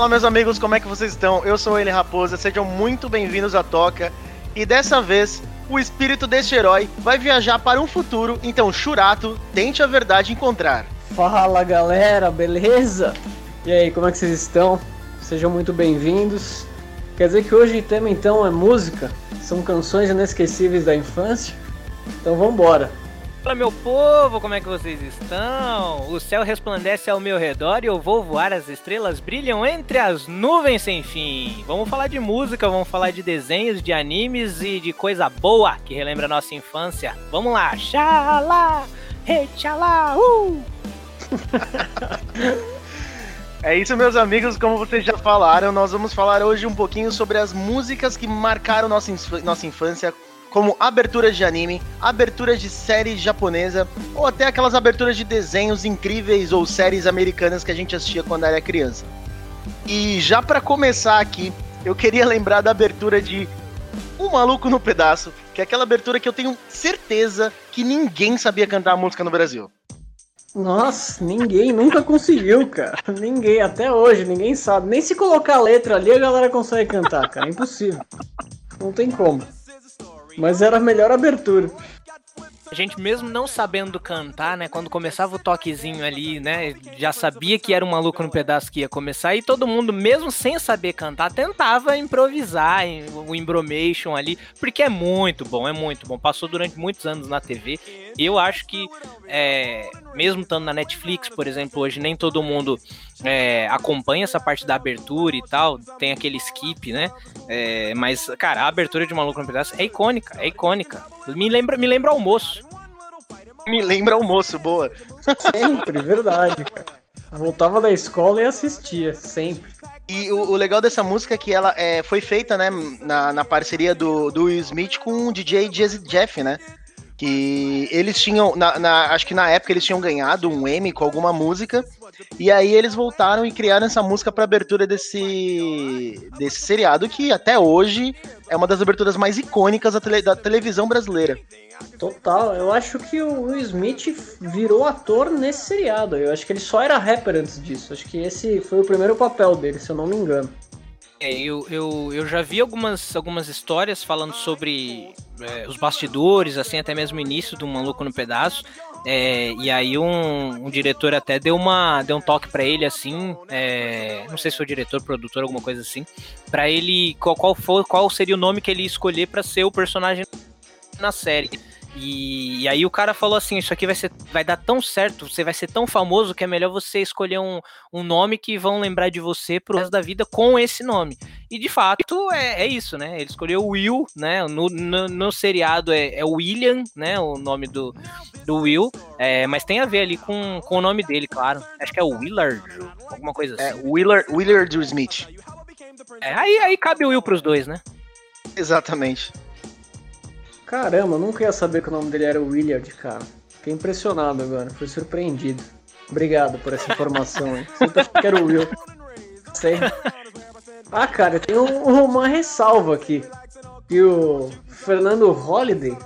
Fala meus amigos, como é que vocês estão? Eu sou ele Raposa, sejam muito bem-vindos à Toca. E dessa vez, o espírito deste herói vai viajar para um futuro, então Churato, tente a verdade encontrar. Fala galera, beleza? E aí, como é que vocês estão? Sejam muito bem-vindos. Quer dizer que hoje o tema então é música? São canções inesquecíveis da infância? Então vambora! Fala meu povo, como é que vocês estão? O céu resplandece ao meu redor e eu vou voar, as estrelas brilham entre as nuvens sem fim. Vamos falar de música, vamos falar de desenhos, de animes e de coisa boa que relembra a nossa infância. Vamos lá, xalá, rechalá, uh! É isso, meus amigos. Como vocês já falaram, nós vamos falar hoje um pouquinho sobre as músicas que marcaram nossa, nossa infância como aberturas de anime, aberturas de série japonesa ou até aquelas aberturas de desenhos incríveis ou séries americanas que a gente assistia quando era criança. E já para começar aqui, eu queria lembrar da abertura de Um Maluco no Pedaço, que é aquela abertura que eu tenho certeza que ninguém sabia cantar a música no Brasil. Nossa, ninguém nunca conseguiu, cara. Ninguém, até hoje, ninguém sabe. Nem se colocar a letra ali a galera consegue cantar, cara. É impossível. Não tem como. Mas era a melhor abertura. A gente mesmo não sabendo cantar, né? Quando começava o toquezinho ali, né? Já sabia que era um maluco no pedaço que ia começar e todo mundo, mesmo sem saber cantar, tentava improvisar o embromation ali, porque é muito bom, é muito bom. Passou durante muitos anos na TV. Eu acho que, é, mesmo estando na Netflix, por exemplo, hoje nem todo mundo é, acompanha essa parte da abertura e tal, tem aquele skip, né? É, mas, cara, a abertura de Maluco no Pedaço é icônica, é icônica. Me lembra, me lembra almoço. Me lembra almoço, boa. Sempre, verdade, cara. Voltava da escola e assistia, sempre. E o, o, legal dessa música é que ela é, foi feita, né, na, na parceria do, do Will Smith com o DJ Jazzy Jeff, né? Que eles tinham, na, na, acho que na época eles tinham ganhado um Emmy com alguma música, e aí eles voltaram e criaram essa música para abertura desse, desse seriado, que até hoje é uma das aberturas mais icônicas da, tele, da televisão brasileira. Total, eu acho que o Will Smith virou ator nesse seriado. Eu acho que ele só era rapper antes disso. Acho que esse foi o primeiro papel dele, se eu não me engano. É, eu, eu, eu já vi algumas, algumas histórias falando sobre é, os bastidores, assim, até mesmo o início do Maluco no Pedaço. É, e aí um, um, diretor até deu, uma, deu um toque para ele, assim, é, não sei se foi diretor, produtor, alguma coisa assim, para ele, qual, qual, for, qual seria o nome que ele ia escolher para ser o personagem na série. E, e, aí o cara falou assim: Isso aqui vai, ser, vai dar tão certo, você vai ser tão famoso que é melhor você escolher um, um nome que vão lembrar de você pro resto da vida com esse nome. E de fato é, é isso, né? Ele escolheu Will, né? No, no, no seriado é, é, William, né? O nome do, do Will. É, mas tem a ver ali com, com o nome dele, claro. Acho que é o Willard, alguma coisa é, assim. É, Willard, Willard Smith. É, aí, aí cabe o Will pros dois, né? Exatamente. Caramba, nunca ia saber que o nome dele era Willard, cara. Fiquei impressionado agora, fui surpreendido. Obrigado por essa informação aí. Sempre achei que era o Will. Sei. Ah, cara, tem um, uma ressalva aqui. Que o Fernando Holliday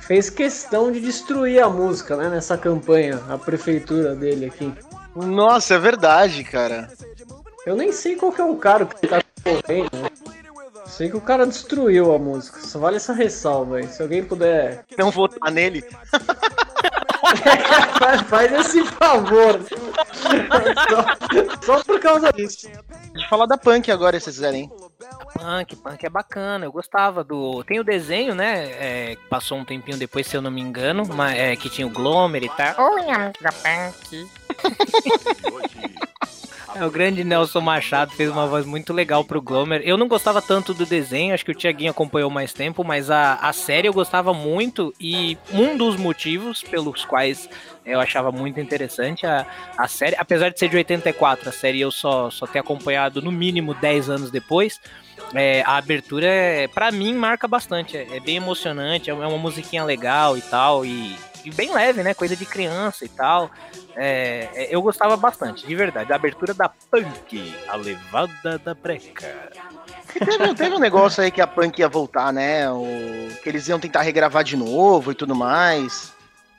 fez questão de destruir a música, né, nessa campanha, a prefeitura dele aqui. Nossa, é verdade, cara. Eu nem sei qual que é o cara que tá correndo, né? Sei que o cara destruiu a música. Só vale essa ressalva aí. Se alguém puder. Não votar nele. faz, esse favor. Só, só, por causa disso. De falar da punk agora, se vocês quiserem. Punk, punk é bacana. Eu gostava do. Tem o desenho, né? É, passou um tempinho depois, se eu não me engano, mas, é, que tinha o Glomer e tal. Oi, da punk. É, o grande Nelson Machado fez uma voz muito legal pro Glomer. Eu não gostava tanto do desenho, acho que o Tiaguinho acompanhou mais tempo, mas a, a série eu gostava muito e um dos motivos pelos quais eu achava muito interessante a, a série, apesar de ser de 84, a série eu só, só ter acompanhado no mínimo 10 anos depois. É, a abertura, é, para mim, marca bastante. É, é bem emocionante, é uma musiquinha legal e tal. E, e bem leve, né? Coisa de criança e tal. É, é, eu gostava bastante, de verdade. A abertura da Punk, a levada da breca. Teve, teve, um negócio aí que a Punk ia voltar, né? O, que eles iam tentar regravar de novo e tudo mais.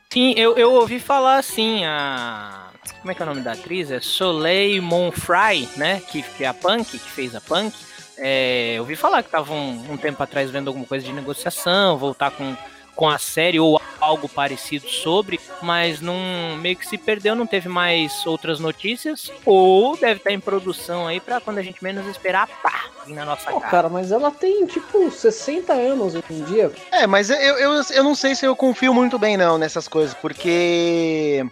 Sim, eu, eu ouvi falar assim, a como é que é o nome da atriz? É Soleil Monfray, né? Que, que é a Punk, que fez a Punk. É, eu ouvi falar que tava um, um tempo atrás vendo alguma coisa de negociação, voltar com com a série ou algo parecido sobre, mas não meio que se perdeu, não teve mais outras notícias, ou deve estar em produção aí para quando a gente menos esperar, pá, vir na nossa Pô, cara. cara, mas ela tem tipo 60 anos hoje em dia. É, mas eu, eu, eu não sei se eu confio muito bem não nessas coisas, porque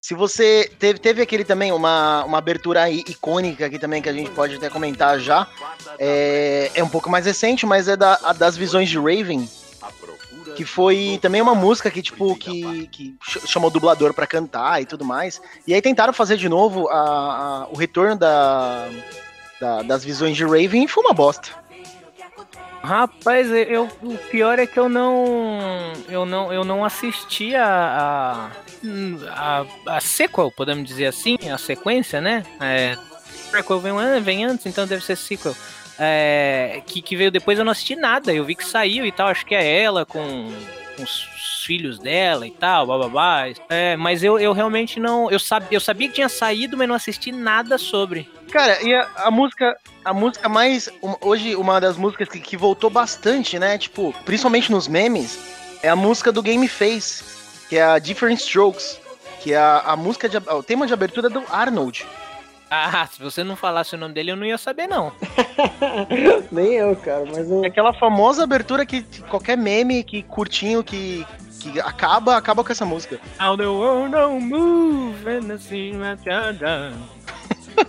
se você teve, teve aquele também uma, uma abertura aí icônica aqui também que a gente pode até comentar já, é, é um pouco mais recente, mas é da, a das visões de Raven, que foi também uma música que, tipo, que, que ch- chamou o dublador pra cantar e tudo mais. E aí tentaram fazer de novo a, a- o retorno da, da- das visões de Raven e foi uma bosta. Rapaz, eu, o pior é que eu não. Eu não, eu não assisti a, a, a, a sequel, podemos dizer assim, a sequência, né? É, prequel vem, vem antes, então deve ser sequel. É, que, que veio depois eu não assisti nada. Eu vi que saiu e tal, acho que é ela com, com os filhos dela e tal, bababá. É, mas eu, eu realmente não. Eu, sab, eu sabia que tinha saído, mas não assisti nada sobre. Cara, e a, a música, a música mais. hoje, uma das músicas que, que voltou bastante, né? Tipo, principalmente nos memes, é a música do Game Face, que é a Different Strokes, que é a, a música de. O tema de abertura do Arnold. Ah, se você não falasse o nome dele, eu não ia saber, não. Nem eu, cara, mas eu. É aquela famosa abertura que qualquer meme que curtinho que, que acaba, acaba com essa música. How the world don't move and the cinema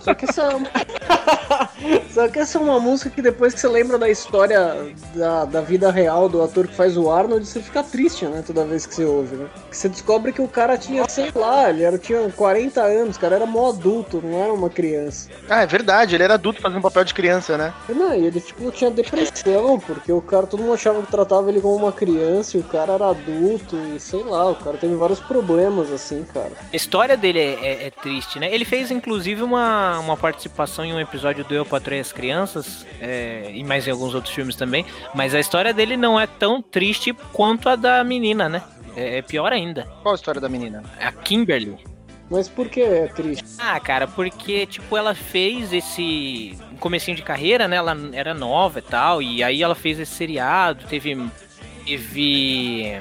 Só que essa. Só que essa é uma música que depois que você lembra da história da, da vida real do ator que faz o Arnold, você fica triste, né? Toda vez que você ouve, né? Que você descobre que o cara tinha, sei lá, ele era, tinha 40 anos, o cara era mó adulto, não era uma criança. Ah, é verdade, ele era adulto fazendo papel de criança, né? Não, e ele tipo tinha depressão, porque o cara, todo mundo achava que tratava ele como uma criança e o cara era adulto e sei lá, o cara teve vários problemas assim, cara. A história dele é, é- é triste, né? Ele fez, inclusive, uma, uma participação em um episódio do Eu Patrei as Crianças, é, e mais em alguns outros filmes também, mas a história dele não é tão triste quanto a da menina, né? É, é pior ainda. Qual a história da menina? A Kimberly. Mas por que é triste? Ah, cara, porque, tipo, ela fez esse um comecinho de carreira, né? Ela era nova e tal, e aí ela fez esse seriado, teve. Teve.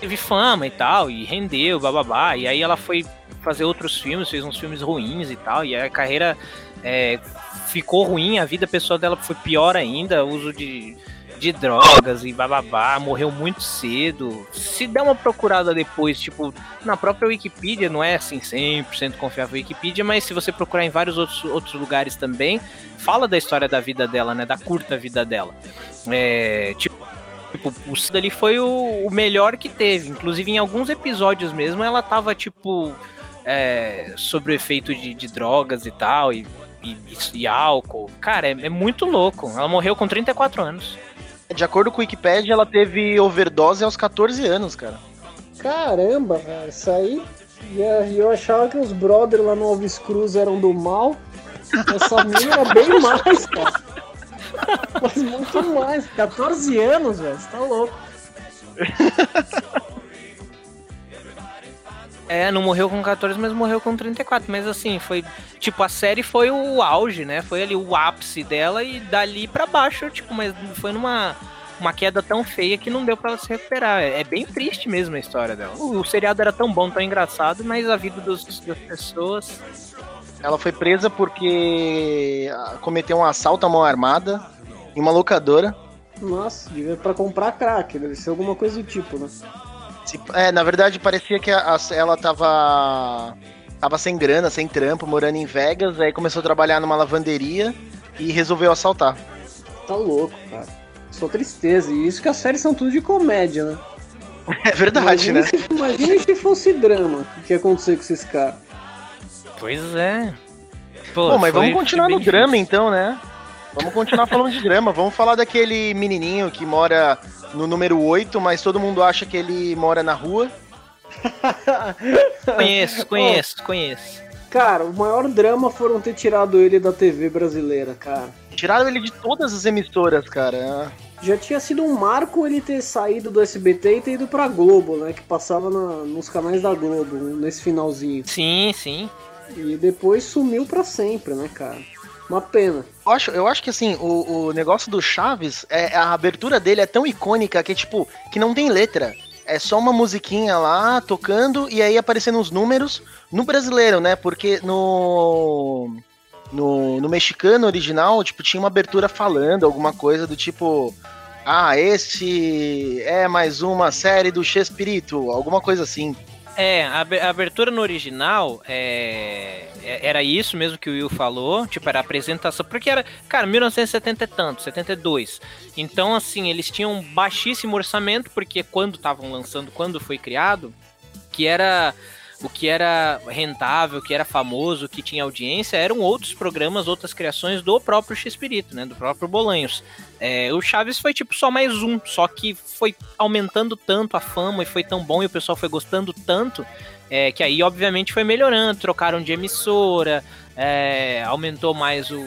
Teve fama e tal, e rendeu, bababá. E aí ela foi fazer outros filmes, fez uns filmes ruins e tal, e a carreira é, ficou ruim, a vida pessoal dela foi pior ainda, uso de, de drogas e bababá, morreu muito cedo. Se der uma procurada depois, tipo, na própria Wikipedia, não é assim 100% confiável a Wikipedia, mas se você procurar em vários outros, outros lugares também, fala da história da vida dela, né, da curta vida dela. É, tipo, tipo, o Cid ali foi o, o melhor que teve, inclusive em alguns episódios mesmo, ela tava, tipo, é, sobre o efeito de, de drogas e tal, e, e, e álcool. Cara, é, é muito louco. Ela morreu com 34 anos. De acordo com o Wikipedia, ela teve overdose aos 14 anos, cara. Caramba, velho, isso aí. E a- e eu achava que os brothers lá no Alves Cruz eram do mal. Essa mina era bem mais, cara. Mas muito mais. 14 anos, velho. Você tá louco. É, não morreu com 14, mas morreu com 34. Mas assim, foi. Tipo, a série foi o auge, né? Foi ali o ápice dela e dali pra baixo, tipo, mas foi numa. Uma queda tão feia que não deu pra ela se recuperar. É é bem triste mesmo a história dela. O, o seriado era tão bom, tão engraçado, mas a vida dos, das pessoas. Ela foi presa porque ah, cometeu um assalto à mão armada em uma locadora. Nossa, devia pra comprar crack, deve ser alguma coisa do tipo, né? Se- É, na verdade parecia que a- a- ela tava tava sem grana, sem trampo, morando em Vegas, aí começou a trabalhar numa lavanderia e resolveu assaltar. Tá louco, cara. Só tristeza. E isso que as séries são tudo de comédia, né? É verdade, imagina né? Se, imagina se fosse drama. O que ia acontecer com esses caras? Pois é. Pô, Bom, mas vamos continuar no bem drama difícil. então, né? Vamos continuar falando de drama. Vamos falar daquele menininho que mora no número 8, mas todo mundo acha que ele mora na rua. Conheço, conheço, conheço. Cara, o maior drama foram ter tirado ele da TV brasileira, cara. Tiraram ele de todas as emissoras, cara. Já tinha sido um marco ele ter saído do SBT e ter ido pra Globo, né? Que passava na, nos canais da Globo, nesse finalzinho. Sim, sim. E depois sumiu pra sempre, né, cara? Uma pena. Eu acho, eu acho que assim, o, o negócio do Chaves, é, a abertura dele é tão icônica que, tipo, que não tem letra. É só uma musiquinha lá, tocando, e aí aparecendo os números no brasileiro, né? Porque no. No, no mexicano original, tipo, tinha uma abertura falando alguma coisa do tipo. Ah, este é mais uma série do Chespirito, alguma coisa assim. É, a abertura no original é, é, era isso mesmo que o Will falou, tipo, era a apresentação, porque era, cara, 1970 e tanto, 72. Então, assim, eles tinham baixíssimo orçamento, porque quando estavam lançando, quando foi criado, que era o que era rentável, o que era famoso, o que tinha audiência, eram outros programas, outras criações do próprio X-Espírito, né? Do próprio Bolanhos. É, o Chaves foi tipo só mais um, só que foi aumentando tanto a fama e foi tão bom e o pessoal foi gostando tanto é, que aí obviamente foi melhorando, trocaram de emissora, é, aumentou mais o,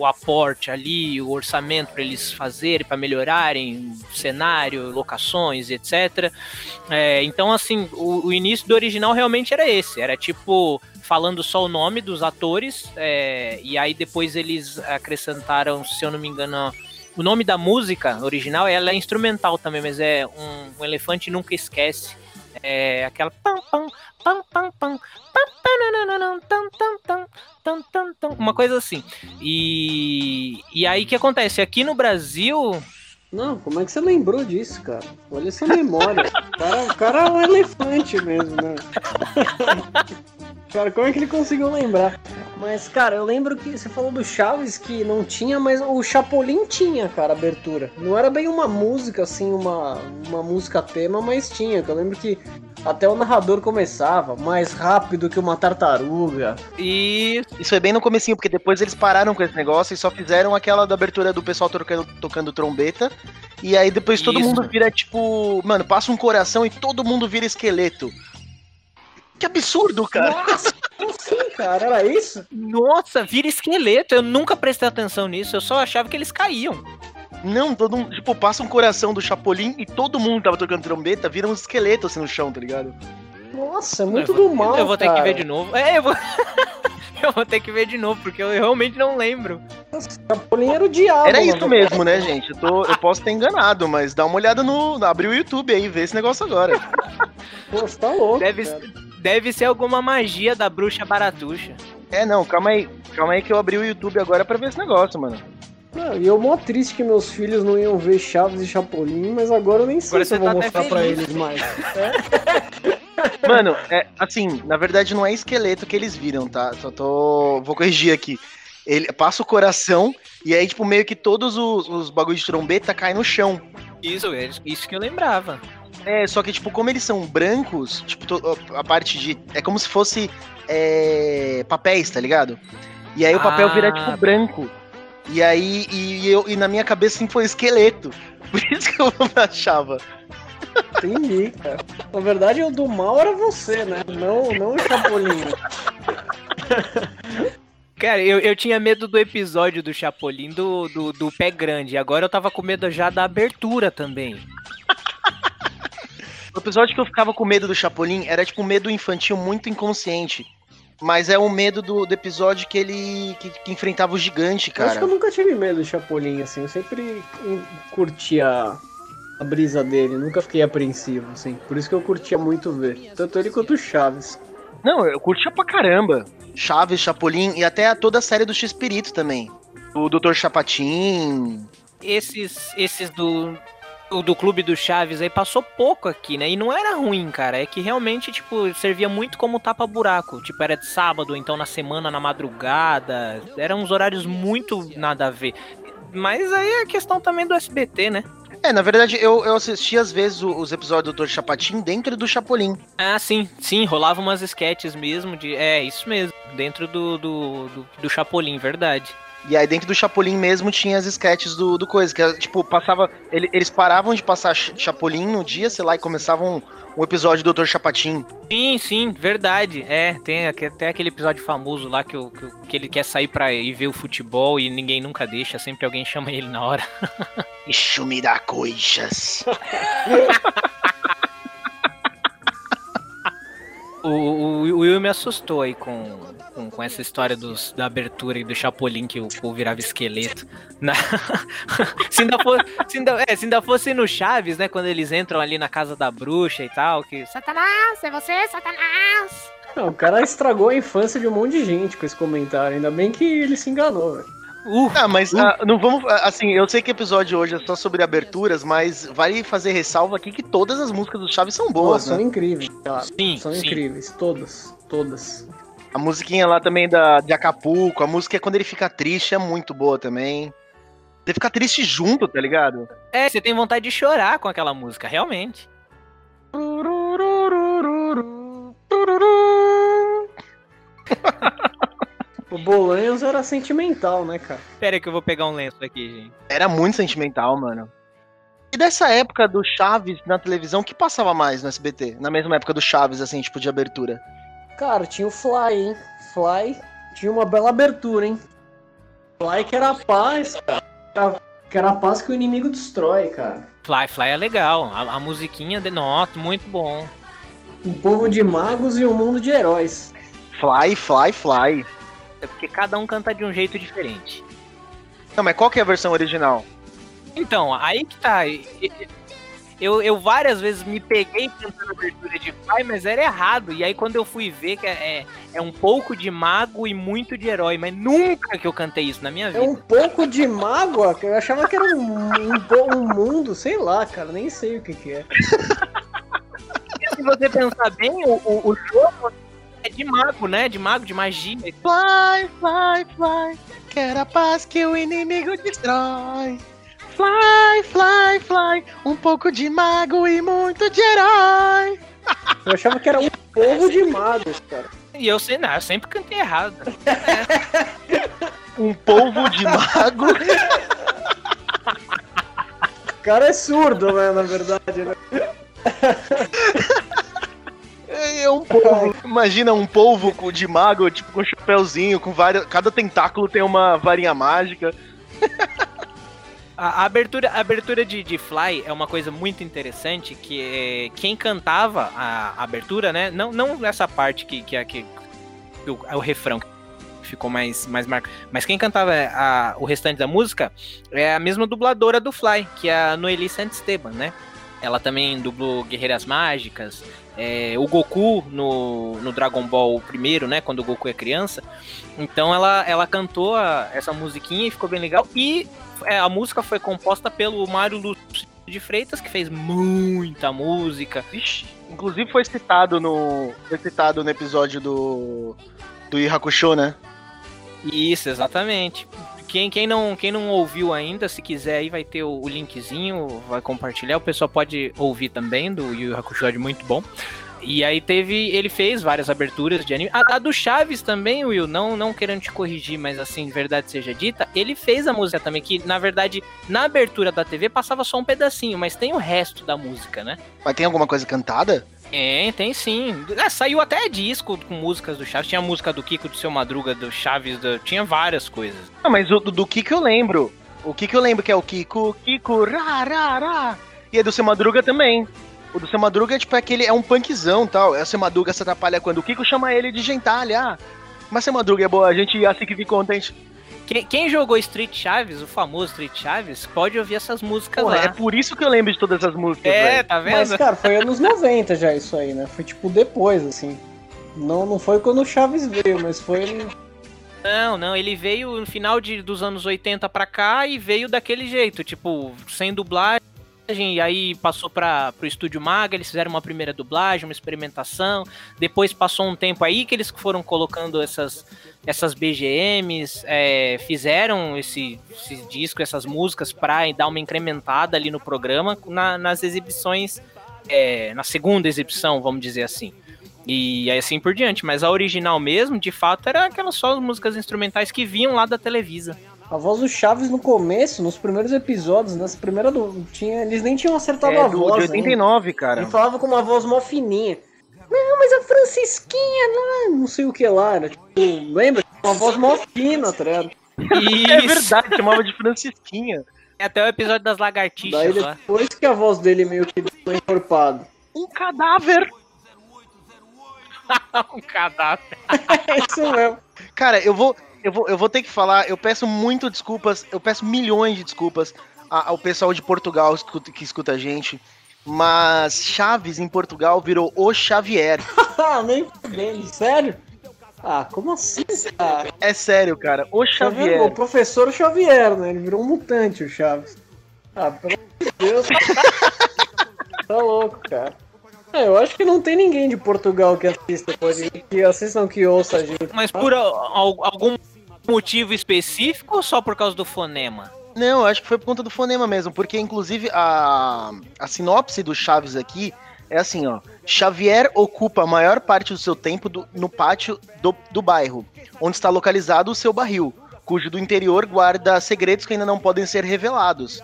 o aporte ali, o orçamento para eles fazerem, para melhorarem cenário, locações, etc. É, então, assim, o, o, início do original realmente era esse, era tipo falando só o nome dos atores, é, e aí depois eles acrescentaram, se eu não me engano, o nome da música original, ela é instrumental também, mas é um, um elefante nunca esquece. É aquela pam pam uma coisa assim. E, e aí o que acontece? Aqui no Brasil. Não, como é que você lembrou disso, cara? Olha essa memória. o, cara, o cara é um elefante mesmo, né? cara, como é que ele conseguiu lembrar? Mas, cara, eu lembro que você falou do Chaves que não tinha, mas o Chapolin tinha, cara, abertura. Não era bem uma música, assim, uma, uma música tema, mas tinha. Eu lembro que até o narrador começava mais rápido que uma tartaruga. E isso foi bem no comecinho, porque depois eles pararam com esse negócio e só fizeram aquela da abertura do pessoal tocando, tocando trombeta. E aí depois todo isso. mundo vira tipo, mano, passa um coração e todo mundo vira esqueleto. Que absurdo, cara. Nossa, assim, cara? Era isso? Nossa, vira esqueleto. Eu nunca prestei atenção nisso. Eu só achava que eles caíam. Não, todo mundo, tipo, passa um coração do Chapolin e todo mundo tava tocando trombeta, vira um esqueleto assim no chão, tá ligado? Nossa, é muito vou, do mal. Eu vou cara. ter que ver de novo. É, eu vou. eu vou ter que ver de novo, porque eu realmente não lembro. Chapolin era o diabo. Era isso mesmo, né, gente? Eu, tô, eu posso ter enganado, mas dá uma olhada no. Abre o YouTube aí, vê esse negócio agora. Pô, você tá louco. Deve, deve ser alguma magia da bruxa baratuxa. É, não, calma aí. Calma aí que eu abri o YouTube agora pra ver esse negócio, mano. Não, e eu mó triste que meus filhos não iam ver Chaves e Chapolin, mas agora eu nem sei agora se eu vou tá mostrar pra eles mais. É. Mano, é, assim, na verdade não é esqueleto que eles viram, tá? Só tô. Vou corrigir aqui. Ele passa o coração e aí, tipo, meio que todos os, os bagulhos de trombeta caem no chão. Isso, é isso que eu lembrava. É, só que, tipo, como eles são brancos, tipo, a parte de. É como se fosse é, papéis, tá ligado? E aí o papel ah, vira, tipo, branco. E aí, e, eu, e na minha cabeça sempre foi esqueleto. Por isso que eu achava. Entendi, cara. Na verdade, o do mal era você, né? Não, não o Chapolin. Cara, eu, eu tinha medo do episódio do Chapolin do, do, do pé grande. Agora eu tava com medo já da abertura também. O episódio que eu ficava com medo do Chapolin era tipo um medo infantil muito inconsciente. Mas é o medo do, do episódio que ele que, que, enfrentava o gigante, cara. Eu acho que eu nunca tive medo do Chapolin, assim. Eu sempre curtia a brisa dele, nunca fiquei apreensivo, assim. Por isso que eu curtia muito ver. Tanto ele quanto o Chaves. Não, eu curtia pra caramba. Chaves, Chapolin e até toda a série do X-Espírito também. O Dr. Chapatin. Esses, esses do, o do clube do Chaves aí passou pouco aqui, né? E não era ruim, cara. É que realmente, tipo, servia muito como tapa-buraco. Tipo, era de sábado, então na semana, na madrugada. Eram uns horários muito nada a ver. Mas aí é a questão também do SBT, né? É, na verdade, eu, eu assisti às vezes os episódios do Dr. Chapatin dentro do Chapolin. Ah, sim, sim, rolava umas sketches mesmo de. É, isso mesmo, dentro do, do, do, do Chapolin, verdade. E aí dentro do Chapolin mesmo tinha as sketches do, do coisa, que tipo, passava. Ele, eles paravam de passar Chapolin no dia, sei lá, e começavam um, um episódio do Dr. Chapatin. Sim, sim, verdade. É, tem até aquele episódio famoso lá que, que, que ele quer sair pra ir ver o futebol e ninguém nunca deixa, sempre alguém chama ele na hora. Isso me dá coixas. O, o, o, Will me assustou aí com, com, com, essa história dos, da abertura e do Chapolin que o povo virava esqueleto. Na... se, ainda fosse, se, ainda, é, se ainda fosse no Chaves, né? Quando eles entram ali na casa da bruxa e tal, que. Satanás, é você, Satanás! Não, o cara estragou a infância de um monte de gente com esse comentário. Ainda bem que ele se enganou, velho. Uh, ah, mas uh. uh, não vamos. Assim, eu sei que o episódio hoje é só sobre aberturas, mas vale fazer ressalva aqui que todas as músicas do Chaves são boas. Nossa, né? São incríveis, claro. Sim, são sim. incríveis, todas. Todas. A musiquinha lá também da, de Acapulco, a música é quando ele fica triste, é muito boa também. Você fica triste junto, tá ligado? É, você tem vontade de chorar com aquela música, realmente. O Bolanhos era sentimental, né, cara? Pera aí que eu vou pegar um lenço aqui, gente. Era muito sentimental, mano. E dessa época do Chaves na televisão, que passava mais no SBT? Na mesma época do Chaves, assim, tipo de abertura? Cara, tinha o Fly, hein? Fly tinha uma bela abertura, hein? Fly que era a paz, cara. Que era a paz que o inimigo destrói, cara. Fly, Fly é legal. A, a musiquinha de nota, muito bom. Um povo de magos e um mundo de heróis. Fly, Fly, Fly. É porque cada um canta de um jeito diferente. Não, mas qual que é a versão original? Então, aí que tá. Eu, eu várias vezes me peguei cantando abertura de pai, mas era errado. E aí quando eu fui ver que é, é um pouco de mago e muito de herói, mas nunca que eu cantei isso na minha vida. É um pouco de mago? Eu achava que era um, um, um mundo, sei lá, cara, nem sei o que, que é. se você pensar bem, o, o, o jogo é de mago, né? De mago, de magia. Fly, fly, fly. Quer a paz que o inimigo destrói. Fly, fly, fly. Um pouco de mago e muito de herói. Eu achava que era um povo de magos, cara. E eu sei, não, eu sempre cantei errado. É. um povo de mago. O cara é surdo, né, na verdade, né? É um polvo. Imagina um polvo de mago, tipo, com um chapéuzinho, com várias. Cada tentáculo tem uma varinha mágica. A, abertura, a abertura de, de Fly é uma coisa muito interessante, que é, quem cantava a, a, abertura, né? Não, não essa parte que, que, que, que o, é o refrão ficou mais, mais marcado. Mas quem cantava a, o restante da música é a mesma dubladora do Fly, que é a Noeli Santisteban, né? Ela também dublou Guerreiras Mágicas, é, o Goku no, no Dragon Ball primeiro, né? Quando o Goku é criança. Então ela, ela cantou a, essa musiquinha e ficou bem legal. E é, a música foi composta pelo Mário Lúcio de Freitas, que fez muita música. Ixi, inclusive foi citado no. Foi citado no episódio do. Do Yu Hakusho, né? Isso, exatamente. Quem, quem, não, quem não ouviu ainda, se quiser aí, vai ter o, o linkzinho, vai compartilhar. O pessoal pode ouvir também do Yu Hakusho, é muito bom. E aí teve. Ele fez várias aberturas de anime. A, a, do Chaves também, Will, não, não querendo te corrigir, mas assim, verdade seja dita, ele fez a música também, que na verdade, na abertura da TV passava só um pedacinho, mas tem o resto da música, né? Mas tem alguma coisa cantada? É, tem sim. É, saiu até disco com músicas do Chaves. Tinha música do Kiko do Seu Madruga, do Chaves, do... tinha várias coisas. Ah, mas o do, do Kiko eu lembro. O Kiko eu lembro que é o Kiko, Kiko, ra, ra, ra. E é do Seu Madruga também. O do Seu Madruga é tipo aquele, é um punkzão tal. É o Seu Madruga se atrapalha quando o Kiko chama ele de gentalha. Ah, mas Seu Madruga é boa, a gente assim que fica contente. Quem, quem, jogou Street Chaves, o famoso Street Chaves, pode ouvir essas músicas Porra, lá. É por isso que eu lembro de todas as músicas. É, véio. tá vendo? Mas, cara, foi anos 90 já isso aí, né? Foi tipo depois, assim. Não, não foi quando o Chaves veio, mas foi. Não, não, ele veio no final de, dos anos 80 pra cá e veio daquele jeito, tipo, sem dublagem e aí passou para o Estúdio Maga, eles fizeram uma primeira dublagem, uma experimentação, depois passou um tempo aí que eles foram colocando essas, essas BGMs, é, fizeram esse, esse, disco, essas músicas para dar uma incrementada ali no programa na, nas exibições, é, na segunda exibição, vamos dizer assim. E assim por diante, mas a original mesmo, de fato, era aquelas só as músicas instrumentais que vinham lá da Televisa. A voz do Chaves no começo, nos primeiros episódios, nas primeiras do. Tinha, eles nem tinham acertado É a do, voz. de 89, ainda. cara. Ele falava com uma voz mó fininha. Não, mas a Francisquinha lá, não sei o que lá. Era, tipo, lembra? Uma voz mó fina, tá ligado? Isso. É verdade, chamava de Francisquinha. É até o episódio das lagartixas Daí lá. depois que a voz dele meio que foi encorpada. Um cadáver. um cadáver. É isso mesmo. Cara, eu vou, eu vou, eu vou ter que falar, eu peço muito desculpas, eu peço milhões de desculpas a- ao pessoal de Portugal que escuta a gente. Mas Chaves em Portugal virou o Xavier. Ah, nem fudendo, sério? Ah, como assim, cara? É sério, cara. O Tá vendo? O Xavier. professor Xavier, né? Ele virou um mutante, o Chaves. Ah, pelo amor de Deus. tá louco, cara. É, eu acho que não tem ninguém de Portugal que assista, pode, que assistam, que ouça a gente. Mas por al- algum motivo específico ou só por causa do fonema? Não, acho que foi por conta do fonema mesmo, porque inclusive a, a sinopse do Chaves aqui é assim, ó. Xavier ocupa a maior parte do seu tempo do- no pátio do, do bairro, onde está localizado o seu barril, cujo do interior guarda segredos que ainda não podem ser revelados.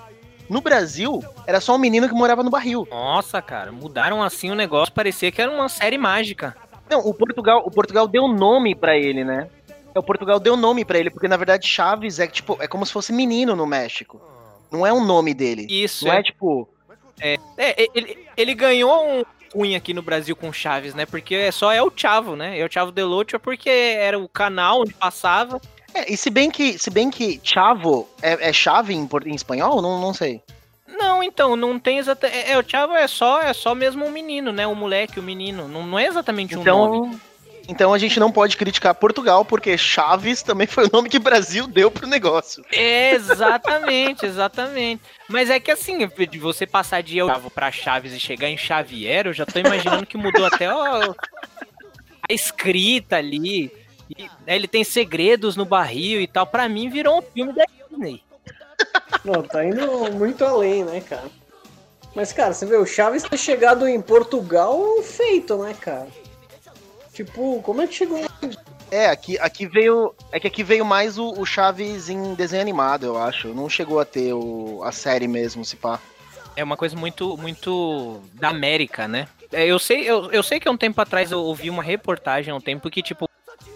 No Brasil, era só um menino que morava no barril. Nossa, cara, mudaram assim o negócio, parecia que era uma série mágica. Não, o Portugal, o Portugal deu nome pra ele, né? É, O Portugal deu nome pra ele, porque na verdade Chaves é tipo, é como se fosse menino no México. Não é um nome dele. Isso, Não é, é tipo, é, ele, ele ganhou um cunha aqui no Brasil com Chaves, né? Porque é só é o Chavo, né? É o Chavo Delocho porque era o canal onde passava. É, e se bem que, se bem que chavo é, é chave em, em espanhol, não, não sei. Não, então, não tem exatamente. É, é, o Chavo é só, é só mesmo um menino, né? O moleque, o menino. Não, não é exatamente um nome. Então, a gente não pode criticar Portugal, porque Chaves também foi o nome que o Brasil deu pro negócio. Exatamente, exatamente. Mas é que assim, de você passar de eu Chavo pra Chaves e chegar em Xavier, eu já tô imaginando que mudou até ó, a escrita ali. E, né, ele tem segredos no barril e tal. Pra mim, virou um filme da Disney. Não, tá indo muito além, né, cara? Mas, cara, você vê, o Chaves ter chegado em Portugal é um feito, né, cara? Tipo, como é que chegou? É, aqui, aqui veio. É que aqui veio mais o, o Chaves em desenho animado, eu acho. Não chegou a ter o, a série mesmo, se pá. É uma coisa muito, muito da América, né? É, eu, sei, eu, eu sei que há um tempo atrás eu ouvi uma reportagem há um tempo que, tipo,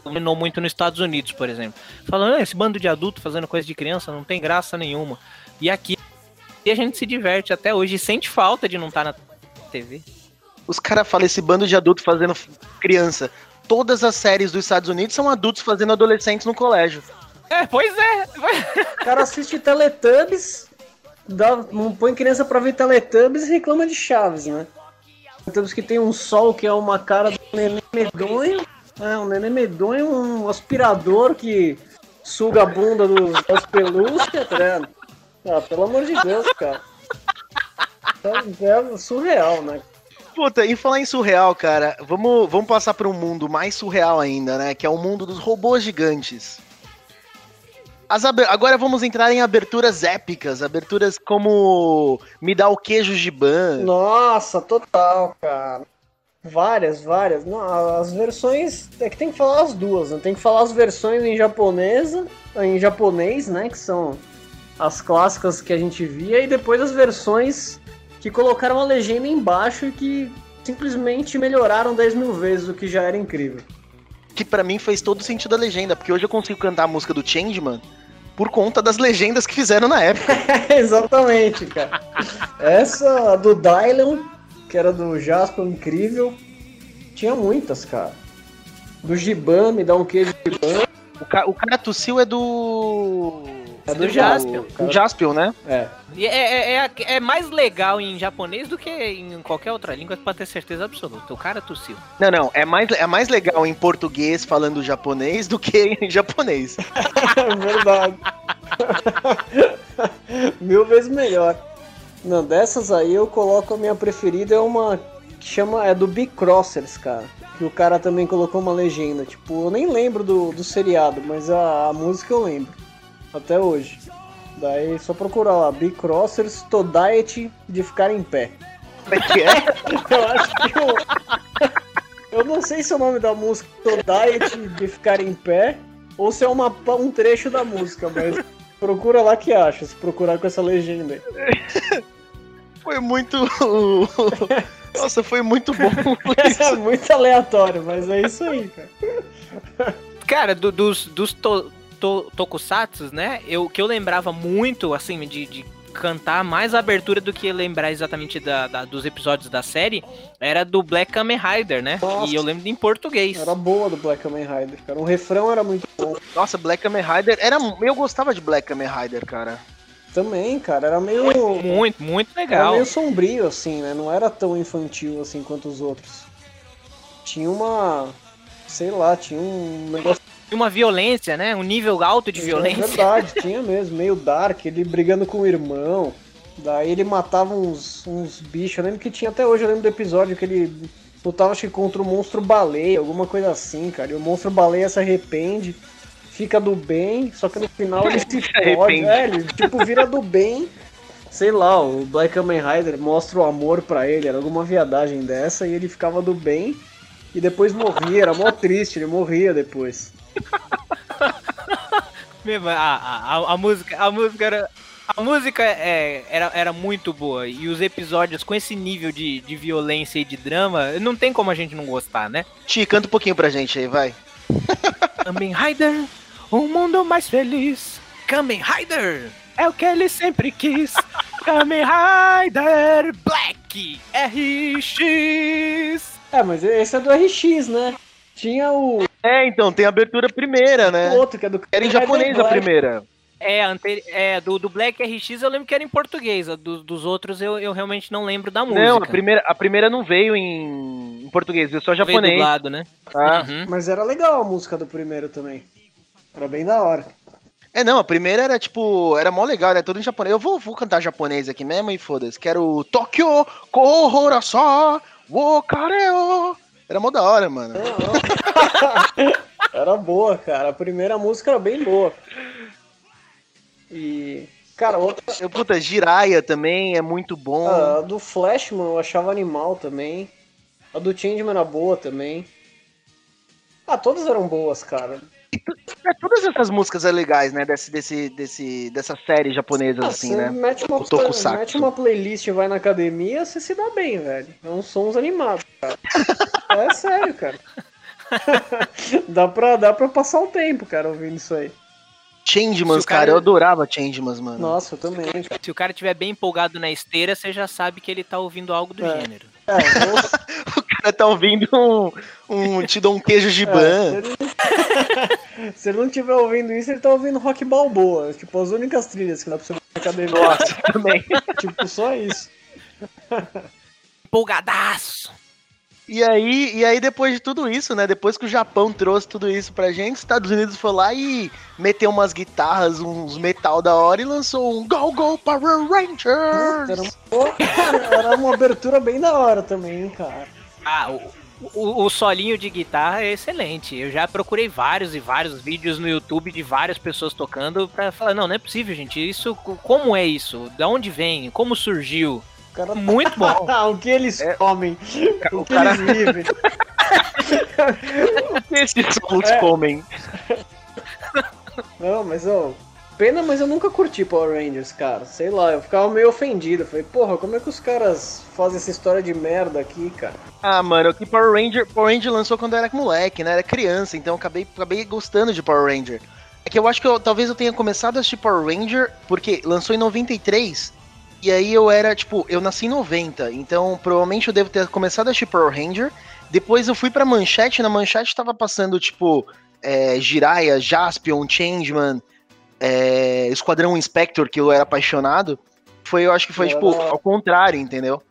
dominou muito nos Estados Unidos, por exemplo. Falando, "Ah, esse bando de adulto fazendo coisa de criança não tem graça nenhuma. E aqui a gente se diverte até hoje e sente falta de não estar na TV. Os caras falam esse bando de adulto fazendo criança. Todas as séries dos Estados Unidos são adultos fazendo adolescentes no colégio. É, pois é. O cara assiste Teletubbies, dá, não põe criança pra ver Teletubbies e reclama de Chaves, né? Teletubbies que tem um sol que é uma cara do neném medonho, é, um neném medonho, um aspirador que suga a bunda do- das pelúcias, tá ligado? Ah, pelo amor de Deus, cara. É, é surreal, né? Puta, e falar em surreal, cara, vamos, vamos passar para um mundo mais surreal ainda, né? Que é o mundo dos robôs gigantes. As Agora vamos entrar em aberturas épicas, aberturas como Me dá o queijo Giban. Nossa, total, cara. Várias, várias. Não, as versões. É que tem que falar as duas, né? Tem que falar as versões em japonesa, em japonês, né? Que são as clássicas que a gente via, e depois as versões que colocaram a legenda embaixo e que simplesmente melhoraram 10 mil vezes, o que já era incrível. Que pra mim fez todo sentido a legenda, porque hoje eu consigo cantar a música do Changeman por conta das legendas que fizeram na época. Exatamente, cara. Essa do Dylan, que era do Jasper incrível, tinha muitas, cara. Do Giban, me dá um queijo de Giban. O, ca o cara tossiu é do. É do Jaspion. Do Jaspion, né? É. E é, é, é, é mais legal em japonês do que em qualquer outra língua, pra ter certeza absoluta. O cara tossiu. Não, não. É mais, é mais legal em português falando japonês do que em japonês. É verdade. Mil vezes melhor. Não, dessas aí eu coloco a minha preferida, é uma que chama. É do Bicrossers, cara. Que o cara também colocou uma legenda. Tipo, eu nem lembro do, do seriado, mas a, a música eu lembro. Até hoje. Daí só procurar lá, Bicrossers to diet de ficar em pé. Como é que é? Eu acho que eu. Eu não sei se é o nome da música To Diet de ficar em pé ou se é uma, um trecho da música, mas Procura lá que acha, se procurar com essa legenda aí. Foi muito. Nossa, foi muito bom. é muito aleatório, mas é isso aí, cara. Cara, do, dos, dos to, to, tokusatsus, né? Eu, que eu lembrava muito, assim, de, de cantar mais a abertura do que lembrar exatamente da, da, dos episódios da série, era do Black Kamen Rider, né? Nossa. E eu lembro em português. Era boa do Black Kamen Rider, cara. O refrão era muito bom. Nossa, Black Kamen Rider era. Eu gostava de Black Kamen Rider, cara. Também, cara, era meio. Muito, muito legal. Era meio sombrio, assim, né? Não era tão infantil assim quanto os outros. Tinha uma. Sei lá, tinha um negócio. Uma violência, né? Um nível alto de violência. É verdade, tinha mesmo, meio dark, ele brigando com o irmão. Daí ele matava uns, uns bichos. Eu lembro que tinha até hoje, eu lembro do episódio que ele lutava acho que contra o monstro baleia, alguma coisa assim, cara. E o monstro baleia se arrepende fica do bem, só que no final ele se fode. É, ele tipo vira do bem. Sei lá, o Black Kamen Rider mostra o amor para ele, era alguma viadagem dessa, e ele ficava do bem e depois morria, era mó triste, ele morria depois. Mesmo, a, a, a, música, a música era. A música é, era, era muito boa e os episódios com esse nível de, de violência e de drama, não tem como a gente não gostar, né? Ti, canta um pouquinho pra gente aí, vai. Kamen Rider, um mundo mais feliz. Kamen Rider é o que ele sempre quis. Kamen Rider Black RX. É, mas esse é do RX, né? Tinha o. É, então, tem a abertura primeira, né? O outro que é do. Era em japonês a primeira. É, ante... é do, do Black RX eu lembro que era em português. Do, dos outros eu, eu realmente não lembro da música. Não, a primeira, a primeira não veio em, em português, veio só japonês. Veio dublado, né? Ah. Uhum. Mas era legal a música do primeiro também. Era bem da hora. É, não, a primeira era tipo, era mó legal, era tudo em japonês. Eu vou, vou cantar japonês aqui mesmo e foda-se. Quero Tokyo Kohorasa Wokareo. Era mó da hora, mano. era boa, cara. A primeira música era bem boa. E. Cara, outra. Eu, puta, Jiraya também é muito bom. Ah, a do Flashman eu achava animal também. A do Changeman era boa também. Ah, todas eram boas, cara. É, todas essas músicas é legais, né? Desse, desse, desse, dessa série japonesa, ah, assim, né? Mete uma, mete uma playlist e vai na academia, você se dá bem, velho. É uns sons animados, cara. é sério, cara. dá, pra, dá pra passar o tempo, cara, ouvindo isso aí. Changemans, cara, cara, eu adorava Changemans, mano. Nossa, eu também. Se o cara estiver bem empolgado na esteira, você já sabe que ele tá ouvindo algo do é. gênero. É, eu... o cara tá ouvindo um, um te dou um queijo de ban. É, se ele não estiver ouvindo isso, ele tá ouvindo rock balboa. Tipo, as únicas trilhas que dá pra você ver na academia. Nossa, também. tipo, só isso. Empolgadaço. E aí, e aí, depois de tudo isso, né? Depois que o Japão trouxe tudo isso pra gente, os Estados Unidos foi lá e meteu umas guitarras, uns metal da hora e lançou um Go Go Power Rangers! Era, uma, era uma abertura bem da hora também, cara. Ah, o, o, o, solinho de guitarra é excelente. Eu já procurei vários e vários vídeos no YouTube de várias pessoas tocando pra falar, não, não é possível, gente. Isso, como é isso? Da onde vem? Como surgiu? Cara... Muito bom. o que eles é... comem. O, o que cara... eles vivem. o que esses souls é. comem? Não, mas ó. Pena, mas eu nunca curti Power Rangers, cara. Sei lá, eu ficava meio ofendido. Falei, porra, como é que os caras fazem essa história de merda aqui, cara? Ah, mano, que Power Ranger, Power Ranger lançou quando eu era moleque, né? Era criança, então eu acabei, acabei gostando de Power Ranger. É que eu acho que eu, talvez eu tenha começado a assistir Power Ranger, porque lançou em 93, e aí eu era, tipo, eu nasci em 90, então provavelmente eu devo ter começado a assistir Power Ranger. Depois eu fui pra Manchete, na Manchete tava passando, tipo, é, Jiraiya, Jaspion, Changeman, é, Esquadrão Inspector, que eu era apaixonado. Foi, eu acho que foi, era... tipo, ao contrário, entendeu?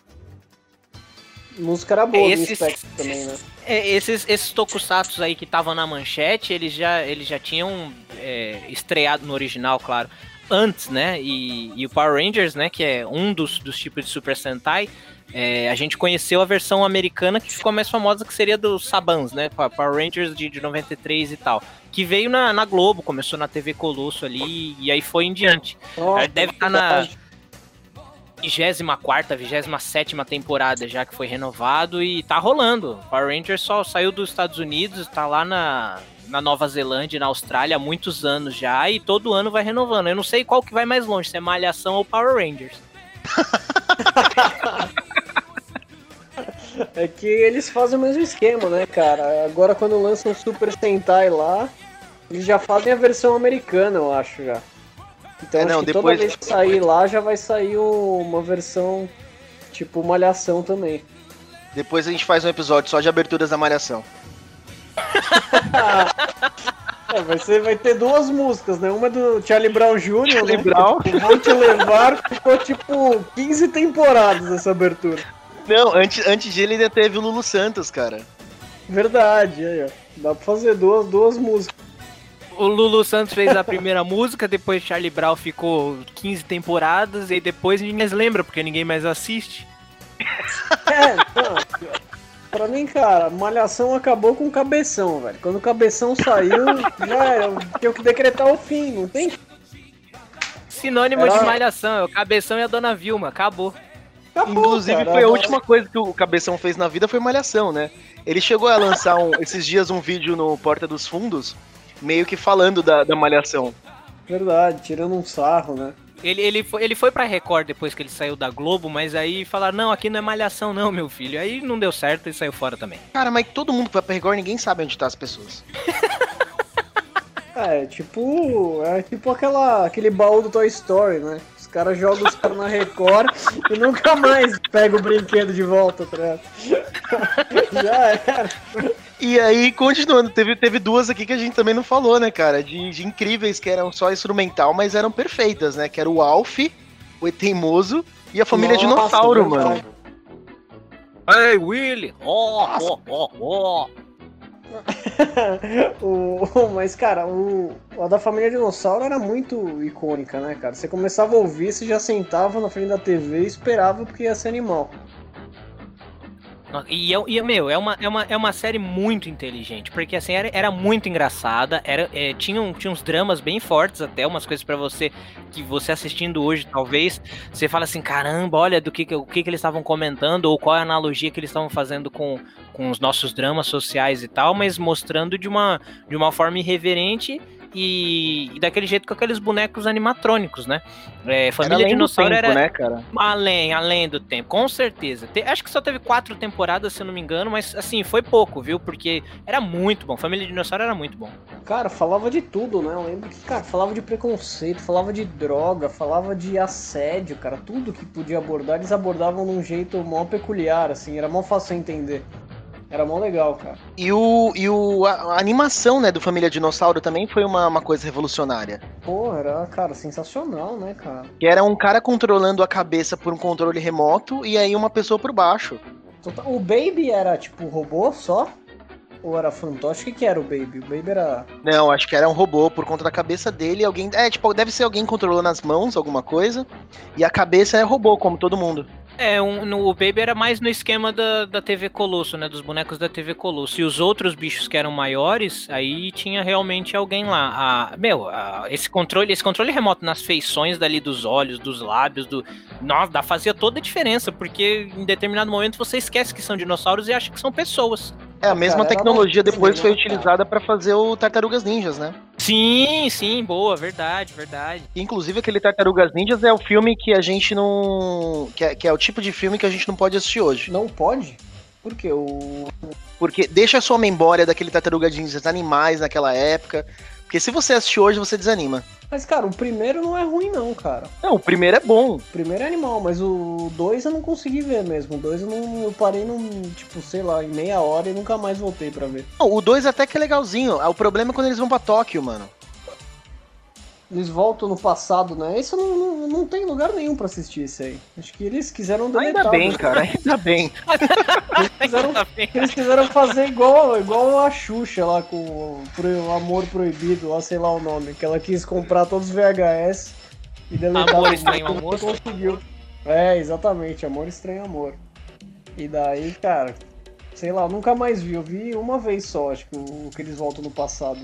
música era boa esses, do Inspector também, né? É, esses, esses tokusatsu aí que estavam na manchete, eles já, eles já tinham é, estreado no original, claro antes, né? E, e, o Power Rangers, né? Que é um dos, dos tipos de Super Sentai. É, a gente conheceu a versão americana que ficou mais famosa, que seria dos Sabans, né? Power Rangers de, de 93 e tal. Que veio na, na Globo, começou na TV Colosso ali, e aí foi em diante. Oh, Deve estar tá na 24, 27 temporada já que foi renovado e tá rolando. Power Rangers só saiu dos Estados Unidos, tá lá na, na Nova Zelândia e na Austrália há muitos anos já, e todo ano vai renovando. Eu não sei qual que vai mais longe, se é Malhação ou Power Rangers. É que eles fazem o mesmo esquema, né, cara? Agora quando lançam Super Sentai lá, eles já fazem a versão americana, eu acho já. Então É, não, depois- toda vez que sair lá já vai sair uma versão tipo malhação também. Depois a gente faz um episódio só de aberturas da Malhação. É, vai, ser, vai ter duas músicas, né? Uma é do Charlie Brown Jr., Charlie né? Brown. Que, Vou te levar, ficou tipo 15 temporadas essa abertura. Não, antes, antes de ele ainda teve o Lulu Santos, cara. Verdade, aí, ó. Dá pra fazer duas, duas músicas. O Lulu Santos fez a primeira música, depois Charlie Brown ficou 15 temporadas, e depois ninguém mais lembra, porque ninguém mais assiste. É, não, pra mim, cara, Malhação acabou com o Cabeção, velho. Quando o Cabeção saiu, já era, tinha que decretar o fim, não tem? Sinônimo Era- de malhação, é o Cabeção e a Dona Vilma, acabou. Acabou, Inclusive, cara. foi a última coisa que o Cabeção fez na vida foi Malhação, né? Ele chegou a lançar um- esses dias um vídeo no Porta dos Fundos, meio que falando da, da Malhação. Verdade, tirando um sarro, né? Ele, ele, foi, ele foi pra Record depois que ele saiu da Globo, mas aí falaram, não, aqui não é malhação não, meu filho. Aí não deu certo e saiu fora também. Cara, mas todo mundo que vai pra Record, ninguém sabe onde tá as pessoas. É, tipo. É tipo aquela, aquele baú do Toy Story, né? Os caras jogam os caras na Record e nunca mais pega o brinquedo de volta, tá ligado? Já era. E aí, continuando, teve, teve duas aqui que a gente também não falou, né, cara? De, de incríveis que eram só instrumental, mas eram perfeitas, né? Que era o Alf, o Eteimoso e a família Nossa, Dinossauro, mano. Ei, Willy! Ó, ó, ó, ó! o, mas, cara, o, a da família Dinossauro era muito icônica, né, cara? Você começava a ouvir, você já sentava na frente da TV e esperava porque ia ser animal. E, é- e, meu, é uma, é, uma, é uma série muito inteligente, porque assim, era, era muito engraçada, era, é, tinha, um- tinha uns dramas bem fortes até, umas coisas pra você, que você assistindo hoje, talvez, você fala assim, caramba, olha do que- o que, que eles estavam comentando, ou qual é a analogia que eles estavam fazendo com, com os nossos dramas sociais e tal, mas mostrando de uma, de uma forma irreverente e, e daquele jeito com aqueles bonecos animatrônicos, né? É, Era Família além do Dinossauro tempo, era, né, cara? Além, além do tempo, com certeza. Te- acho que só teve quatro temporadas, se eu não me engano, mas assim, foi pouco, viu? Porque era muito bom. Família Dinossauro era muito bom. Cara, falava de tudo, né? Eu lembro que, cara, falava de preconceito, falava de droga, falava de assédio, cara. Tudo que podia abordar, eles abordavam de um jeito mó peculiar, assim. Era mó fácil de entender. Era mó legal, cara. E, o, e o, a, a animação, né, do Família Dinossauro também foi uma, uma coisa revolucionária. Pô, era, cara, sensacional, né, cara? Que era um cara controlando a cabeça por um controle remoto e aí uma pessoa por baixo. Total- O Baby era, tipo, robô só? Ou era fantoche? O que que era o Baby? O Baby era... Não, acho que era um robô por conta da cabeça dele. Alguém. É, tipo, deve ser alguém controlando as mãos, alguma coisa. E a cabeça é robô, como todo mundo. É, um, no, o Baby era mais no esquema da, da TV Colosso, né? Dos bonecos da TV Colosso. E os outros bichos que eram maiores, aí tinha realmente alguém lá. A, meu, a- esse controle, esse controle remoto nas feições dali dos olhos, dos lábios, do. Nossa, fazia toda a diferença, porque em determinado momento você esquece que são dinossauros e acha que são pessoas. É, a mesma Cara, tecnologia depois foi utilizada pra fazer o Tartarugas Ninjas, né? Sim, sim, boa, verdade, verdade. Inclusive, aquele Tartarugas Ninjas é o filme que a gente não. Que é, que é o tipo de filme que a gente não pode assistir hoje. Não pode? Por quê? O... Porque deixa a sua memória daquele Tartarugas Ninjas animais naquela época. Porque se você assistir hoje, você desanima. Mas, cara, o primeiro não é ruim, não, cara. Não, o primeiro é bom. O primeiro é animal, mas o 2 eu não consegui ver mesmo. O 2 eu não. Eu parei num, tipo, sei lá, em meia hora e nunca mais voltei pra ver. Não, o 2 até que é legalzinho. Ah, O problema é quando eles vão pra Tóquio, mano. Eles voltam no passado, né? Isso não, não, não tem lugar nenhum pra assistir isso aí. Acho que eles quiseram deletar. Ainda bem, né? cara, ainda bem. Eles quiseram, Tá bem. eles quiseram fazer igual, igual a Xuxa lá com o Amor Proibido, lá sei lá o nome. Que ela quis comprar todos os VHS e deletar. Amor Estranho Amor? conseguiu. É, exatamente, Amor Estranho Amor. E daí, cara, sei lá, eu nunca mais vi. Eu vi uma vez só, acho que o que eles voltam no passado.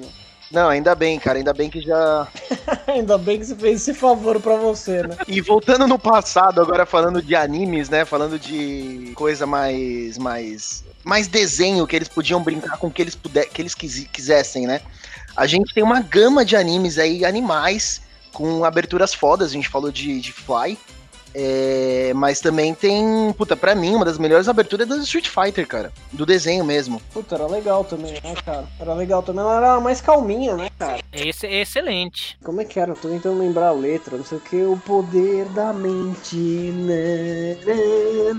Não, ainda bem, cara, ainda bem que já. ainda bem que você fez esse favor pra você, né? E voltando no passado, agora falando de animes, né? Falando de coisa mais. mais. mais desenho, que eles podiam brincar com o que eles, puder, que eles quisessem, né? A gente tem uma gama de animes aí, animais, com aberturas fodas. A gente falou de, de Fly, é, mas também tem, puta, pra mim, uma das melhores aberturas é do Street Fighter, cara. Do desenho mesmo. Puta, era legal também, né, cara? Era legal também. Ela era mais calminha, né, cara? Esse é excelente. Como é que era? tô tentando lembrar a letra. Não sei o que. O poder da mente. Né, né,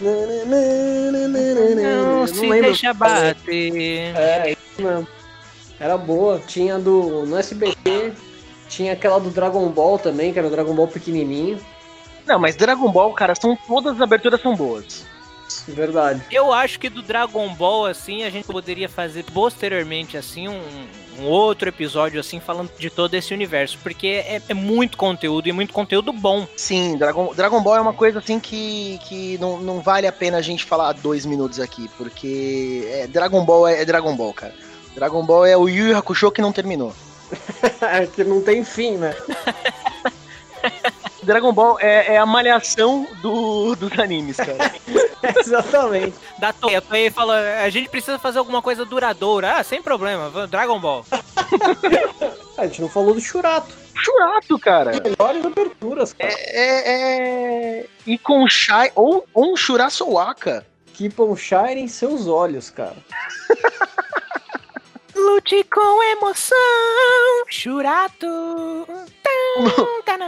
né, não, não se lembro. deixa bater. É, isso mesmo. Era boa. Tinha do. No SBT tinha aquela do Dragon Ball também, que era o Dragon Ball pequenininho. Não, mas Dragon Ball, cara, são todas as aberturas são boas. Verdade. Eu acho que do Dragon Ball, assim, a gente poderia fazer posteriormente, assim, um, um outro episódio, assim, falando de todo esse universo. Porque é, é, muito conteúdo e muito conteúdo bom. Sim, Dragon, Dragon Ball é uma coisa, assim, que, que não, não vale a pena a gente falar dois minutos aqui. Porque é, Dragon Ball é, é Dragon Ball, cara. Dragon Ball é o Yu Yu Hakusho que não terminou. É que não tem fim, né? Dragon Ball é, é, a malhação do, dos animes, cara. Exatamente. Da Toei, a Toei fala, a gente precisa fazer alguma coisa duradoura. Ah, sem problema, Dragon Ball. a gente não falou do Churato. Churato, cara. Melhores aberturas, cara. É, é, é... E com Shai, ou, ou um Shurasoaka. Keep on Shine em seus olhos, cara. Lute com emoção, Churato.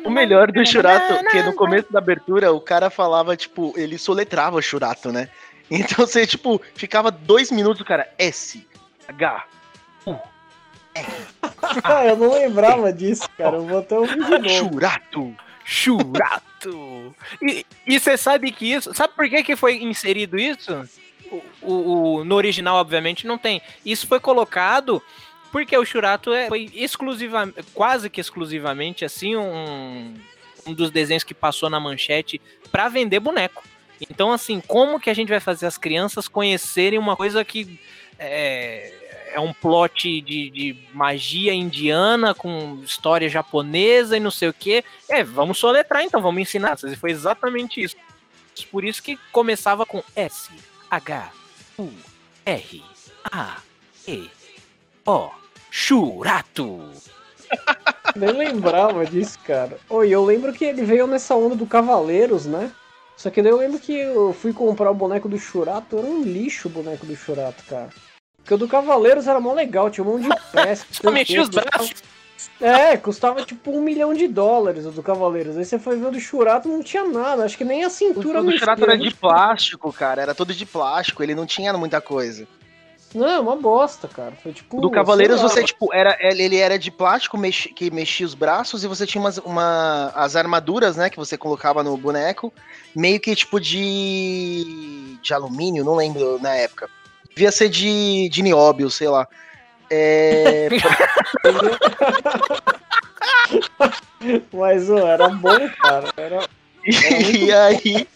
O melhor do Churato, que no começo da abertura o cara falava, tipo, ele soletrava Churato, né? Então você, tipo, ficava dois minutos, o cara, S, H, U, R. Ah, eu não lembrava disso, cara. Eu vou até ouvir de novo. Churato. Churato. E você sabe que isso. Sabe por que, que foi inserido isso? O, o, no original, obviamente, não tem. Isso foi colocado porque o Churato é, foi exclusivamente, quase que exclusivamente, assim, um, um dos desenhos que passou na manchete para vender boneco. Então, assim, como que a gente vai fazer as crianças conhecerem uma coisa que é, é um plot de, de, magia indiana com história japonesa e não sei o que? É, vamos soletrar então, vamos ensinar. E foi exatamente isso. Por isso que começava com S, H U R A E O Churato. Nem lembrava disso, cara. Oi, eu lembro que ele veio nessa onda do Cavaleiros, né? Só que daí eu lembro que eu fui comprar o boneco do Churato, era um lixo o boneco do Churato, cara. Porque o do Cavaleiros era mó legal, tinha um monte de peças. Só mexia os braços. É, custava tipo um milhão de dólares o do Cavaleiros. Aí você foi ver o do Churato, não tinha nada. Acho que nem a cintura o do Churato era de plástico, cara. Era todo de plástico, ele não tinha muita coisa. Não, é uma bosta, cara. Foi tipo. Do Cavaleiros você, tipo, era, ele era de plástico que mexia os braços e você tinha umas, uma, as armaduras, né, que você colocava no boneco, meio que tipo de. de alumínio, não lembro na época. Devia ser de, de nióbio, sei lá. É. Mas, ó, era bom, cara. Era, era e aí.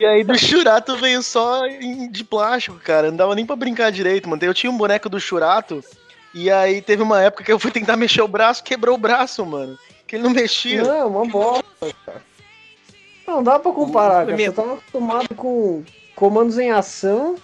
E aí do Churato veio só de plástico, cara. Não dava nem pra brincar direito, mano. Eu tinha um boneco do Churato. E aí teve uma época que eu fui tentar mexer o braço, quebrou o braço, mano. Que ele não mexia. Não, uma bosta, cara. Não dá pra comparar, cara. Você tava acostumado com comandos em ação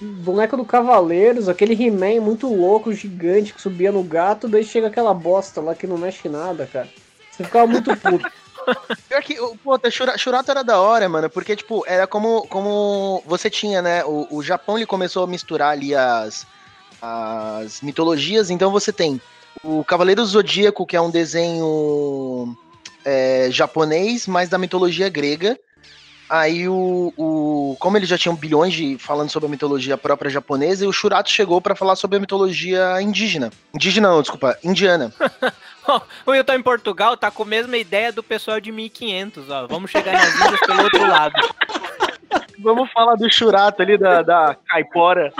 boneco do Cavaleiros, aquele He-Man muito louco, gigante, que subia no gato, daí chega aquela bosta lá que não mexe nada, cara. Você ficava muito puto. Pior que, pô, Shurato era da hora, mano, porque, tipo, era como, como você tinha, né? O, o Japão ele começou a misturar ali as, as mitologias, então você tem o Cavaleiro Zodíaco, que é um desenho é, japonês, mas da mitologia grega. Aí o, o. Como eles já tinham bilhões de falando sobre a mitologia própria japonesa, e o Shurato chegou para falar sobre a mitologia indígena. Indígena não, desculpa, indiana. o Will tá em Portugal, tá com a mesma ideia do pessoal de 1500, ó. Vamos chegar nas ilhas pelo outro lado. Vamos falar do Shurato ali, da, da caipora.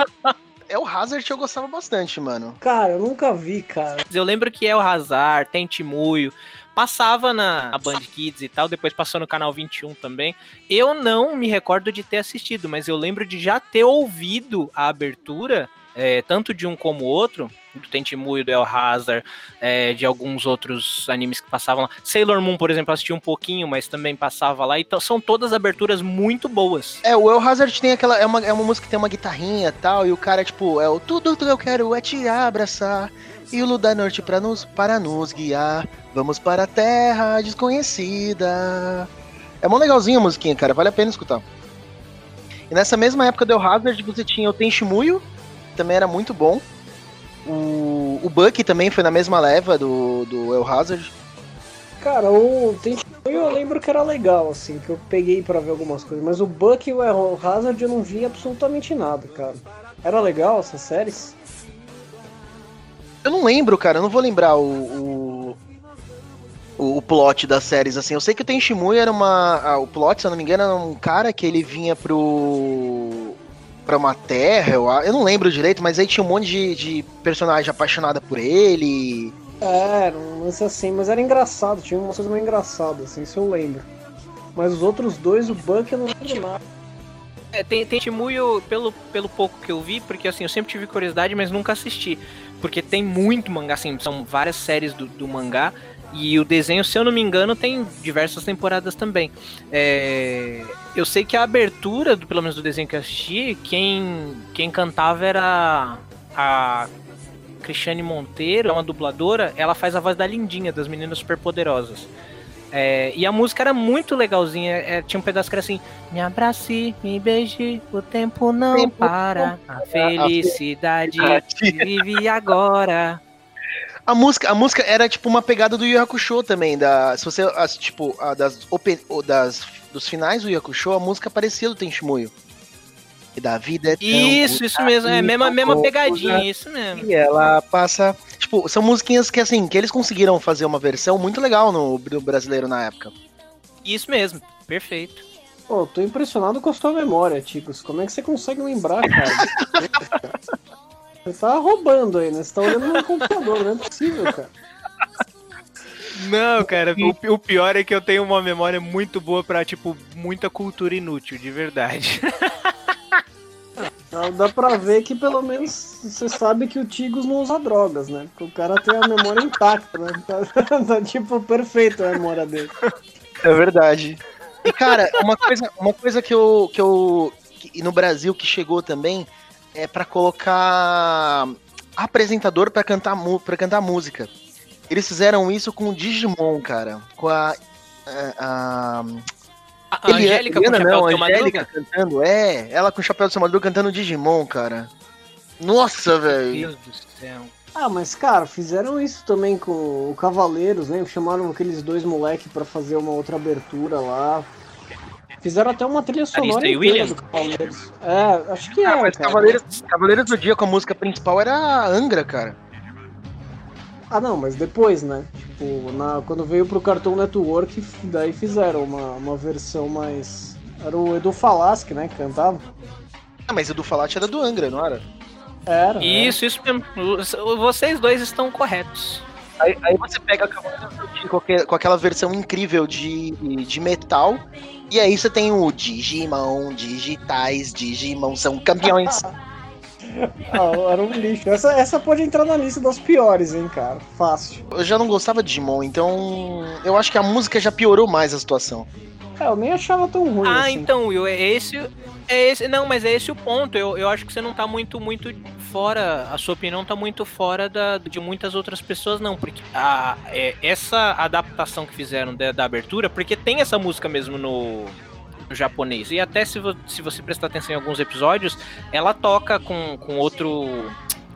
É o Hazard que eu gostava bastante, mano. Cara, eu nunca vi, cara. Eu lembro que é o Hazard, tem Timuio, Passava na Band Kids e tal, depois passou no canal 21 também. Eu não me recordo de ter assistido, mas eu lembro de já ter ouvido a abertura, é, tanto de um como outro, do Tenchimuyo, do El Hazard, é, de alguns outros animes que passavam lá. Sailor Moon, por exemplo, assisti um pouquinho, mas também passava lá. Então são todas aberturas muito boas. É, o El Hazard tem aquela. É uma, é uma música que tem uma guitarrinha e tal, e o cara, tipo, é o tudo que eu quero é te abraçar. E o Luda Norte para nos, para nos guiar. Vamos para a terra desconhecida. É mó legalzinho a musiquinha, cara. Vale a pena escutar. E nessa mesma época do El Hazard, você tinha o Tenchimuyo, que também era muito bom. O, o Buck também foi na mesma leva do, do El Hazard. Cara, o Tenchimuyo eu lembro que era legal, assim, que eu peguei para ver algumas coisas. Mas o Buck e o El Hazard eu não vi absolutamente nada, cara. Era legal essas séries? Eu não lembro, cara. Eu não vou lembrar o, o, o plot das séries, assim. Eu sei que o Tenchimuyo era uma... Ah, o plot, se eu não me engano, era um cara que ele vinha pro pra uma terra, eu, eu não lembro direito, mas aí tinha um monte de, de personagem apaixonada por ele. É, era um lance assim, mas era engraçado, tinha umas coisas meio engraçadas, assim, isso eu lembro. Mas os outros dois, o Buck eu não lembro nada. É, tem, tem Shimuyo, pelo, pelo pouco que eu vi, porque assim, eu sempre tive curiosidade, mas nunca assisti. Porque tem muito mangá, assim, são várias séries do, do mangá. E o desenho, se eu não me engano, tem diversas temporadas também. É, eu sei que a abertura, do, pelo menos do desenho que eu assisti, quem, quem cantava era a Cristiane Monteiro, é uma dubladora. Ela faz a voz da Lindinha, das Meninas Superpoderosas. É, e a música era muito legalzinha. É, tinha um pedaço que era assim: Me abrace, me beije, o tempo não tempo para. A felicidade vive agora. A música, a música era tipo uma pegada do Yu Hakusho também, da, se você, as, tipo, a, das, open, das, dos finais do Yu Hakusho, a música parecia do Tenchimuyo. E da vida é tão Isso, isso mesmo, é a mesma, mesma pegadinha, isso mesmo. E ela passa, tipo, são musiquinhas que assim, que eles conseguiram fazer uma versão muito legal no, no brasileiro na época. Isso mesmo, perfeito. Pô, tô impressionado com a sua memória, Ticos. Como é que você consegue lembrar, cara? Você tá roubando aí, né? Você tá olhando no computador, não é possível, cara. Não, cara, o, o, pior é que eu tenho uma memória muito boa pra, tipo, muita cultura inútil, de verdade. Dá pra ver que pelo menos você sabe que o Tigos não usa drogas, né? Porque o cara tem a memória intacta, né? Tá, tá tipo perfeito a memória dele. É verdade. E cara, uma coisa, uma coisa que eu. que eu. Que, no Brasil que chegou também é para colocar apresentador para cantar para cantar música. Eles fizeram isso com o Digimon, cara, com a a, a, a Angélica Eliana, com não, a Angélica cantando, é, ela com o chapéu do seu Madruga cantando Digimon, cara. Nossa, velho. Meu Deus do céu. Ah, mas cara, fizeram isso também com o Cavaleiros, né? Chamaram aqueles dois moleques para fazer uma outra abertura lá. Fizeram até uma trilha sonora inteira do Cavaleiros. É, acho que ah, é. Mas Cavaleiros, Cavaleiros do Dia com a música principal era a Angra, cara. Ah não, mas depois, né? Tipo, na, quando veio pro Cartoon Network, daí fizeram uma, uma versão mais. Era o Edu Falaschi, né, que cantava. Ah, mas Edu Falaschi era do Angra, não era? Era. Isso, isso mesmo. Vocês dois estão corretos. Aí, aí você pega com, com aquela versão incrível de, de metal, e aí você tem o Digimon, digitais, Digimon, são campeões. ah, era um lixo. Essa, essa pode entrar na lista das piores, hein, cara. Fácil. Eu já não gostava de Digimon, então eu acho que a música já piorou mais a situação. É, eu nem achava tão ruim. Ah, assim. então, Will, é esse, é esse. Não, mas é esse o ponto. Eu, eu acho que você não tá muito, muito fora. A sua opinião tá muito fora da, de muitas outras pessoas, não. Porque a, é, essa adaptação que fizeram da, da abertura, porque tem essa música mesmo no, japonês. E até se, vo, se você prestar atenção em alguns episódios, ela toca com, com outro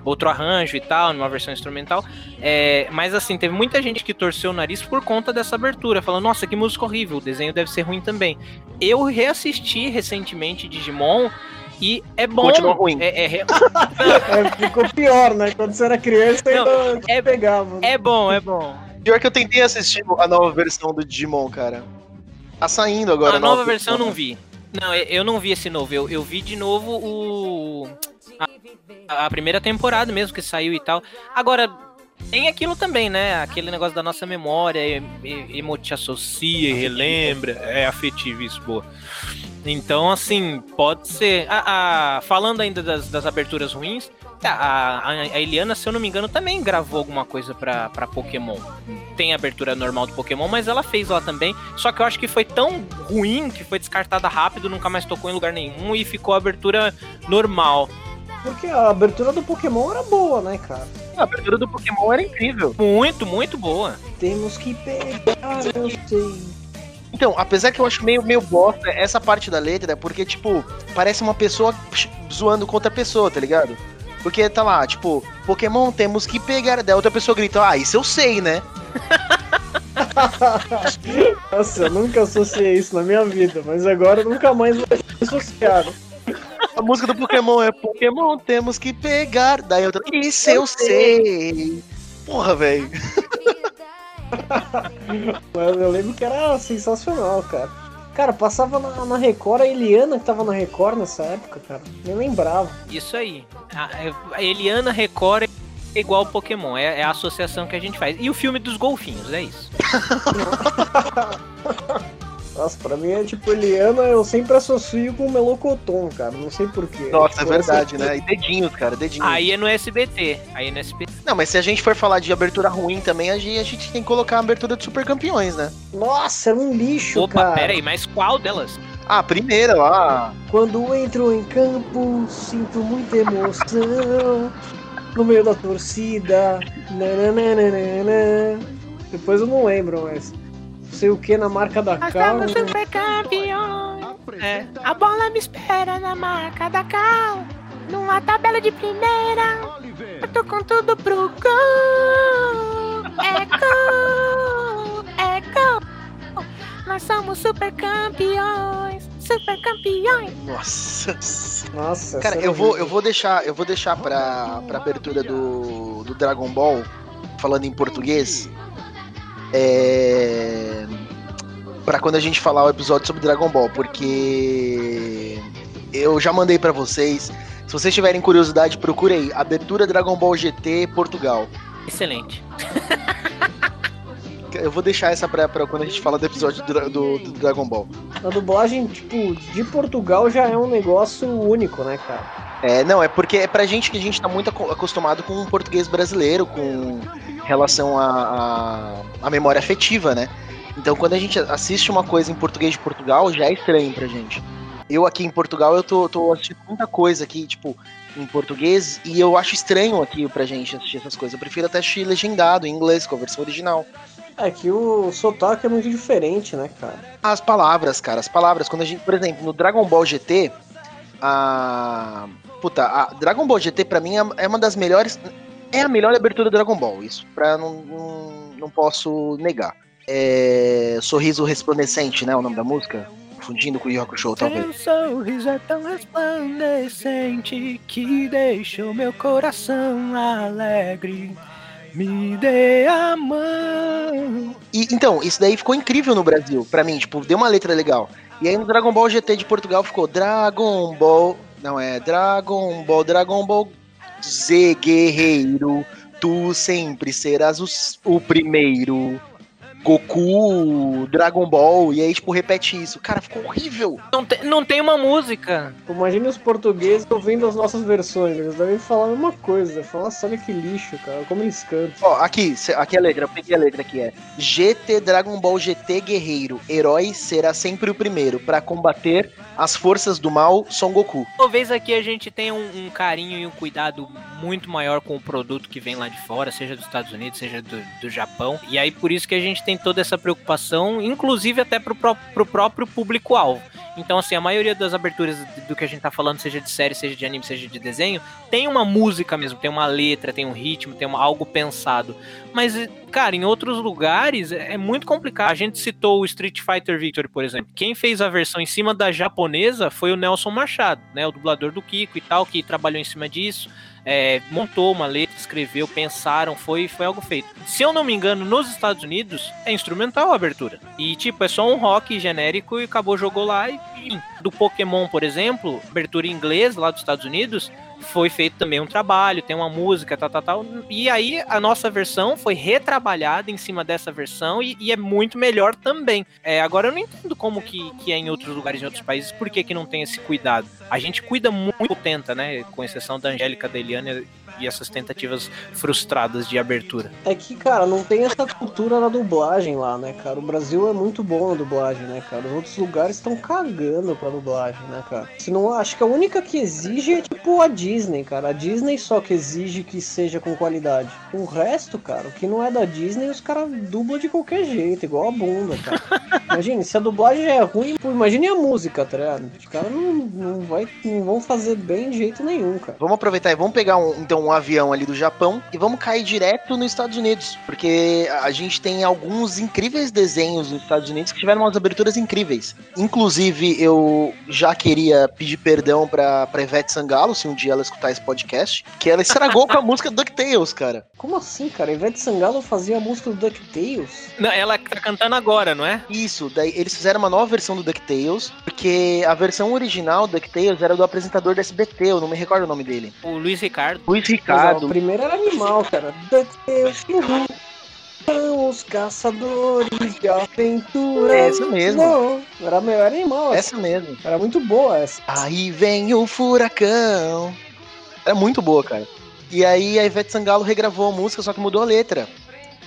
outro arranjo e tal, numa versão instrumental. É, mas assim, teve muita gente que torceu o nariz por conta dessa abertura, falando, nossa, que música horrível, o desenho deve ser ruim também. Eu reassisti recentemente Digimon e é bom. Continua ruim. É, é, é, ficou pior, né? Quando você era criança, Não, ainda é, pegava. Né? É bom, é bom. Pior que eu tentei assistir a nova versão do Digimon, cara. Tá saindo agora. A nova, nova versão eu não vi. Não, eu não vi esse novo. Eu, eu vi de novo o a, a primeira temporada mesmo que saiu e tal. Agora, tem aquilo também, né? Aquele negócio da nossa memória, emo te associa relembra, é afetivo isso, boa. Então, assim, pode ser. A, a, falando ainda das, das aberturas ruins, A, a, Eliana, se eu não me engano, também gravou alguma coisa pra, pra Pokémon. Tem a abertura normal do Pokémon, mas ela fez lá também. Só que eu acho que foi tão ruim que foi descartada rápido, nunca mais tocou em lugar nenhum e ficou a abertura normal. Porque a abertura do Pokémon era boa, né, cara? A abertura do Pokémon era incrível. Muito, muito boa. Temos que pegar, eu sei. Então, apesar que eu acho meio, meio bosta essa parte da letra, porque, tipo, parece uma pessoa zoando com outra pessoa, tá ligado? Porque tá lá, tipo, Pokémon temos que pegar. Daí outra pessoa grita, ah, isso eu sei, né? Nossa, eu nunca associei isso na minha vida, mas agora nunca mais vou associar. A música do Pokémon é Pokémon temos que pegar. Daí outra, isso eu sei. Porra, velho. eu lembro que era sensacional, cara. Cara, passava na, na, Record a Eliana que tava na Record nessa época, cara. Nem lembrava. Isso aí. A, a Eliana Record é igual Pokémon, é, é, a associação que a gente faz. E o filme dos golfinhos, é isso. Nossa, pra mim é tipo Eliana, eu sempre associo com Melocoton, cara. Não sei porquê. Nossa, é verdade, né? E dedinhos, cara, dedinhos. Aí é no SBT. Aí é no SBT. Não, mas se a gente for falar de abertura ruim também, a gente tem que colocar a abertura de Super Campeões, né? Nossa, era um lixo, Opa, cara. Opa, pera aí, mas qual delas? Ah, a primeira lá. Quando entro em campo, sinto muita emoção. No meio da torcida. Nananana. Depois eu não lembro, mas sei o que na marca da Nós Cal. Nós super campeões. É. A bola me espera na marca da Cal. Numa tabela de primeira. Eu tô com tudo pro gol. É gol. É gol. Nós somos super campeões. Super campeões. Nossa. Nossa. Cara, eu vou, eu vou deixar, eu vou deixar pra, pra abertura do, do Dragon Ball, falando em português é, para quando a gente falar o episódio sobre Dragon Ball, porque eu já mandei para vocês. Se vocês tiverem curiosidade, procurem Abertura Dragon Ball GT Portugal. Excelente. Eu vou deixar essa pra, pra quando a gente fala do episódio do, do, do, Dragon Ball. A dublagem, tipo, de Portugal já é um negócio único, né, cara? É, não, é porque é pra gente que a gente tá muito acostumado com o português brasileiro, com relação à memória afetiva, né? Então quando a gente assiste uma coisa em português de Portugal, já é estranho pra gente. Eu aqui em Portugal, eu tô, tô assistindo muita coisa aqui, tipo, em português, e eu acho estranho aqui pra gente assistir essas coisas. Eu prefiro até assistir legendado, em inglês, com a versão original. É que o sotaque é muito diferente, né, cara? As palavras, cara, as palavras. Quando a gente, por exemplo, no Dragon Ball GT, a. Puta, a Dragon Ball GT pra mim é, é uma das melhores é a melhor abertura do Dragon Ball, isso pra não, não, não posso negar. É, Sorriso Resplandecente, né? O nome da música? Confundindo com o Yoko Show, talvez. Seu sorriso é tão resplandecente que deixou meu coração alegre. Me dê a mão. E, então, isso daí ficou incrível no Brasil, pra mim, tipo, deu uma letra legal. E aí no Dragon Ball GT de Portugal ficou Dragon Ball. Não, é Dragon Ball, Dragon Ball Z guerreiro, tu sempre serás o, o primeiro. Goku, Dragon Ball, e aí, tipo, repete isso. Cara, ficou horrível. Não, te, não tem uma música. Imagine os portugueses ouvindo as nossas versões. Eles devem falar a mesma coisa. Falar, nossa, olha que lixo, cara. Como eles cantam. Ó, aqui, aqui é a letra. Eu peguei a letra aqui. É GT Dragon Ball GT Guerreiro. Herói será sempre o primeiro para combater as forças do mal Son Goku. Talvez aqui a gente tenha um, um, carinho e um cuidado muito maior com o produto que vem lá de fora, seja dos Estados Unidos, seja do, do Japão. E aí por isso que a gente tem toda essa preocupação, inclusive até pro, pro próprio público-alvo. Então, assim, a maioria das aberturas do que a gente tá falando, seja de série, seja de anime, seja de desenho, tem uma música mesmo, tem uma letra, tem um ritmo, tem uma, algo pensado. Mas, cara, em outros lugares é, é muito complicado. A gente citou o Street Fighter Victory, por exemplo. Quem fez a versão em cima da japonesa foi o Nelson Machado, né? O dublador do Kiko e tal, que trabalhou em cima disso é, montou uma letra, escreveu, pensaram, foi, foi algo feito. Se eu não me engano, nos Estados Unidos é instrumental a abertura. E tipo, é só um rock genérico e acabou, jogou lá e. Do Pokémon, por exemplo, abertura em inglês lá dos Estados Unidos, foi feito também um trabalho, tem uma música, tal, tal, tal. E aí a nossa versão foi retrabalhada em cima dessa versão e, e é muito melhor também. É, agora eu não entendo como que, que é em outros lugares, em outros países, por que, que não tem esse cuidado. A gente cuida muito, tenta, né? Com exceção da Angélica, da cotidiana e essas tentativas frustradas de abertura. É que, cara, não tem essa cultura na dublagem lá, né, cara? O Brasil é muito bom na dublagem, né, cara? Os outros lugares estão cagando pra dublagem, né, cara? Se não, acho que a única que exige é tipo a Disney, cara. A Disney só que exige que seja com qualidade. O resto, cara, o que não é da Disney, os caras dublam de qualquer jeito, igual a bunda, cara. Imagine, se a dublagem é ruim, pô, imagine a música, tá ligado? Os caras não, não, vai, não vão fazer bem de jeito nenhum, cara. Vamos aproveitar e vamos pegar um, então um avião ali do Japão e vamos cair direto nos Estados Unidos, porque a gente tem alguns incríveis desenhos nos Estados Unidos que tiveram umas aberturas incríveis. Inclusive, eu já queria pedir perdão pra, pra Ivete Sangalo, se um dia ela escutar esse podcast, que ela estragou com a música DuckTales, cara. Como assim, cara? A Ivete Sangalo fazia a música do DuckTales? Não, ela tá cantando agora, não é? Isso, daí eles fizeram uma nova versão do DuckTales, porque a versão original do DuckTales era do apresentador do SBT, eu não me recordo o nome dele. O Luiz Ricardo. Luiz Mas, ó, o primeiro era animal, cara. DuckTales. São os caçadores de aventura. É essa mesmo. Não, era melhor animal. Essa mesmo. Era muito boa essa. Aí vem o furacão. É muito boa, cara. E aí a Ivete Sangalo regravou a música, só que mudou a letra.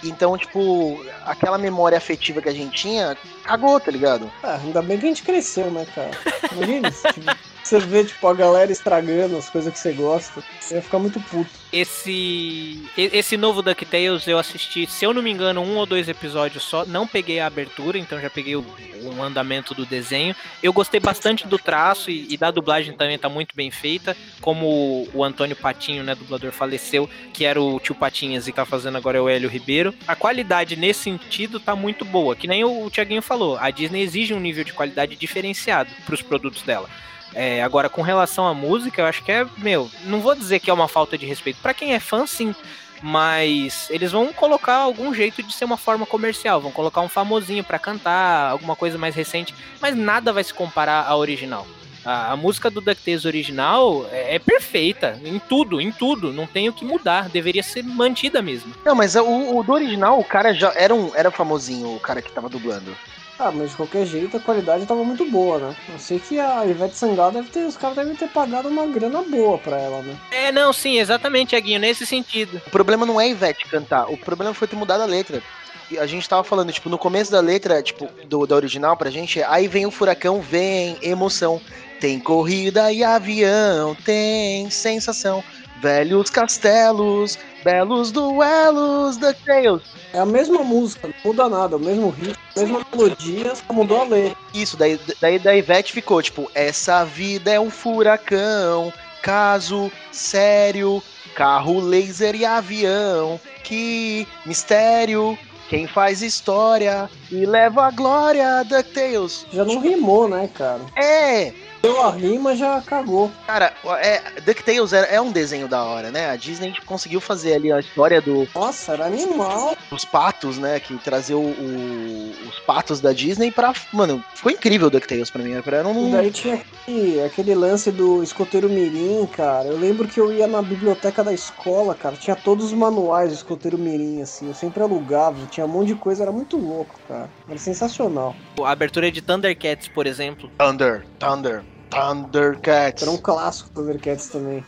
Então, tipo, aquela memória afetiva que a gente tinha, cagou, tá ligado? Ah, ainda bem que a gente cresceu, né, cara? Imagina, tipo, você vê, tipo, a galera estragando as coisas que você gosta. Você ia ficar muito puto. Esse esse novo DuckTales eu assisti, se eu não me engano, um ou dois episódios só. Não peguei a abertura, então já peguei o, o andamento do desenho. Eu gostei bastante do traço e, e da dublagem também tá muito bem feita. Como o Antônio Patinho, né, dublador, faleceu, que era o tio Patinhas e tá fazendo agora é o Hélio Ribeiro. A qualidade nesse sentido tá muito boa. Que nem o, o Tiaguinho falou, a Disney exige um nível de qualidade diferenciado pros produtos dela. É, agora, com relação à música, eu acho que é, meu, não vou dizer que é uma falta de respeito. Pra quem é fã, sim. Mas eles vão colocar algum jeito de ser uma forma comercial. Vão colocar um famosinho pra cantar, alguma coisa mais recente. Mas nada vai se comparar à original. A, a música do DuckTales original é, é perfeita. Em tudo, em tudo. Não tem o que mudar. Deveria ser mantida mesmo. Não, mas o, o do original, o cara já era um era famosinho, o cara que tava dublando. Ah, mas de qualquer jeito a qualidade tava muito boa, né? Eu sei que a Ivete Sangalo deve ter. Os caras devem ter pagado uma grana boa pra ela, né? É, não, sim, exatamente, Aguinho, nesse sentido. O problema não é a Ivete cantar, o problema foi ter mudado a letra. E a gente tava falando, tipo, no começo da letra, tipo, do, da original pra gente, aí vem o furacão, vem emoção. Tem corrida e avião, tem sensação. Velhos castelos, belos duelos, DuckTales. É a mesma música, não muda nada, o mesmo ritmo, a mesma melodia, só mudou a letra. Isso, daí, daí da Ivete ficou, tipo, essa vida é um furacão, caso sério, carro laser e avião, que mistério, quem faz história e leva a glória, DuckTales. Já não rimou, né, cara? É, Deu a rima, já cagou. cara, é, DuckTales é, é um desenho da hora, né? A Disney conseguiu fazer ali a história do, Nossa, era animal. dos patos, né? Que trazer o- o- os patos da Disney pra. Mano, ficou incrível o DuckTales pra mim. Era um, E daí tinha aquele, aquele lance do escoteiro mirim, cara. Eu lembro que eu ia na biblioteca da escola, cara. Tinha todos os manuais do escoteiro mirim, assim. Eu sempre alugava, tinha um monte de coisa, era muito louco, cara. Era sensacional. A abertura de Thundercats, por exemplo. Thunder, Thunder, Thundercats. Era um clássico Thundercats também.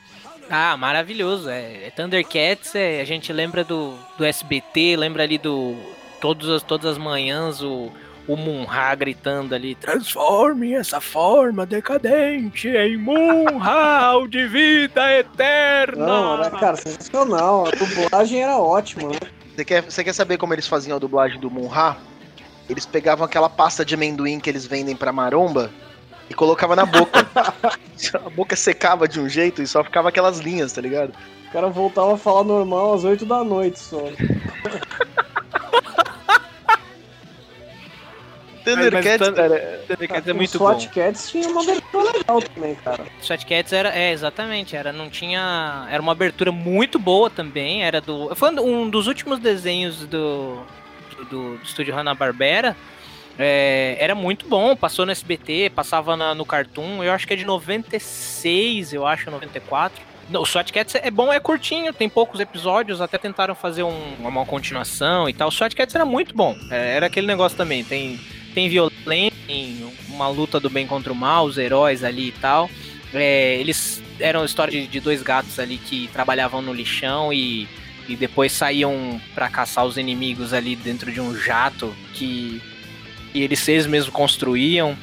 Ah, maravilhoso. É, é Thundercats, é, a gente lembra do, do SBT, lembra ali do. Todas as, todas as manhãs o, o Munha gritando ali: Transforme essa forma decadente em Munha de vida eterna. Não, era, cara, sensacional. A dublagem era ótima, né? Você quer, você quer saber como eles faziam a dublagem do Munha? Eles pegavam aquela pasta de amendoim que eles vendem pra maromba e colocavam na boca. a boca secava de um jeito e só ficava aquelas linhas, tá ligado? O cara voltava a falar normal às 8 da noite só. Thundercats, Thun- cara. Thundercats é muito bom. SWAT Cats tinha uma abertura legal também, cara. Swat Cats era, é, exatamente, era, não tinha, era uma abertura muito boa também, era do, foi um dos últimos desenhos do, do, do estúdio Hanna-Barbera, é, era muito bom, passou no SBT, passava na- no Cartoon, eu acho que é de 96, eu acho, 94. Não, O SWAT Cats é bom, é curtinho, tem poucos episódios, até tentaram fazer um- uma continuação e tal. O SWAT Cats era muito bom, é, era aquele negócio também, tem, tem violência, tem uma luta do bem contra o mal, os heróis ali e tal. É, eles eram história de, de, dois gatos ali que trabalhavam no lixão e, e depois saíam para caçar os inimigos ali dentro de um jato que, que eles, eles mesmos construíam.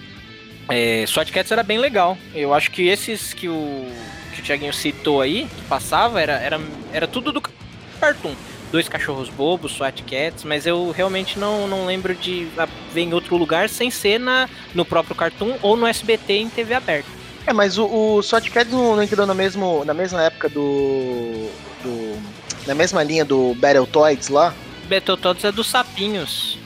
É, SWAT Cats era bem legal. Eu acho que esses que o, que o Thiaguinho citou aí, que passava, era, era, era tudo do Cartoon. Dois cachorros bobos, SWAT Cats, mas eu realmente não, não lembro de ver em outro lugar sem ser na, no próprio Cartoon ou no SBT em TV aberta. É, mas o, o SWAT Cats não, não entrou no mesmo, na mesma época do, do. Na mesma linha do Battletoads lá? Battletoads é dos sapinhos.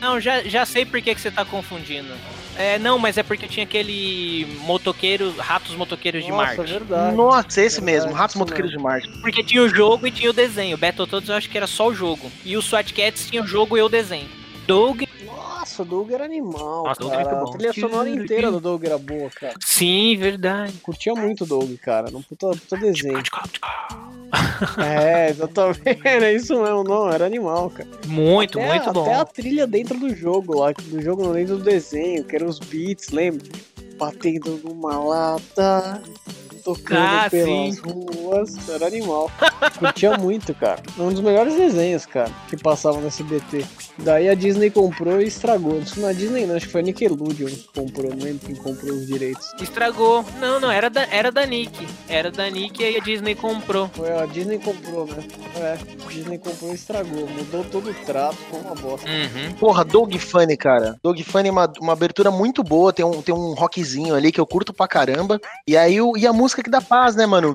Não, já, já sei por que, que você tá confundindo. É, não, mas é porque tinha aquele motoqueiro, Ratos Motoqueiros Nossa, de Marte. Verdade. Nossa, esse verdade, mesmo, Ratos Motoqueiros mesmo. de Marte. Porque tinha o jogo e tinha o desenho. Battletoads eu acho que era só o jogo. E o SWAT Cats tinha o jogo e o desenho. Doug nossa, o Doug era animal, Nossa, cara. Doug a trilha sonora inteira do Doug era boa, cara. Sim, verdade. Curtia muito o Doug, cara. Não puta, puta desenho. É, exatamente. Era isso mesmo, não. Era animal, cara. Muito, até, muito bom. Até a trilha dentro do jogo lá, do jogo não dentro do desenho, que eram os beats, lembra? Batendo numa lata tocando ah, pelas sim. ruas. Era animal. Curtia muito, cara. Um dos melhores desenhos, cara, que passavam no SBT. Daí a Disney comprou e estragou. Não foi na Disney, não, acho que foi a Nickelodeon que comprou, não lembro quem comprou os direitos. Estragou. Não, não, era da, era da Nick. Era da Nick e a Disney comprou. Foi, a Disney comprou, né? É, a Disney comprou e estragou. Mudou todo o trato, foi uma bosta. Uhum. Porra, Dog Funny, cara. Dog Funny é uma, uma abertura muito boa, tem um, tem um rockzinho ali que eu curto pra caramba. E aí o, e a música música que dá paz, né, mano?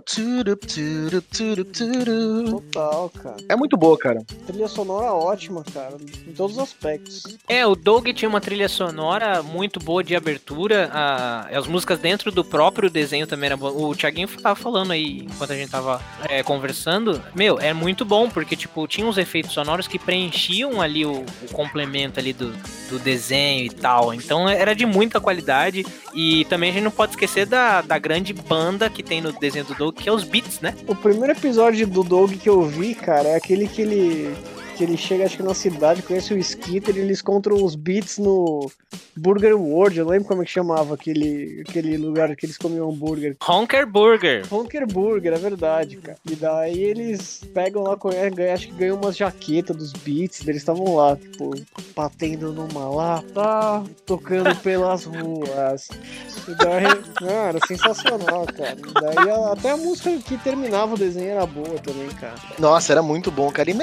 Total, cara. É muito boa, cara. Trilha sonora ótima, cara, em todos os aspectos. É, o Doug tinha uma trilha sonora muito boa de abertura. A, as músicas dentro do próprio desenho também era boa. O Thiaguinho tava falando aí, enquanto a gente tava é, conversando. Meu, é muito bom, porque, tipo, tinha uns efeitos sonoros que preenchiam ali o, o complemento ali do, do desenho e tal. Então era de muita qualidade. E também a gente não pode esquecer da, da grande banda que tem no desenho do Doug, que é os beats, né? O primeiro episódio do Doug que eu vi, cara, é aquele que ele que ele chega, acho que na cidade, conhece o Skitter e eles encontram os beats no Burger World. Eu lembro como é que chamava aquele, aquele lugar que eles comiam hambúrguer. Honker Burger. Honker Burger, é verdade, cara. E daí eles pegam lá, ganham, acho que ganham umas jaquetas dos beats, eles estavam lá, tipo, batendo numa lata, tocando pelas ruas. E daí, era sensacional, cara. E daí até a música que terminava o desenho era boa também, cara. Nossa, era muito bom, cara. E,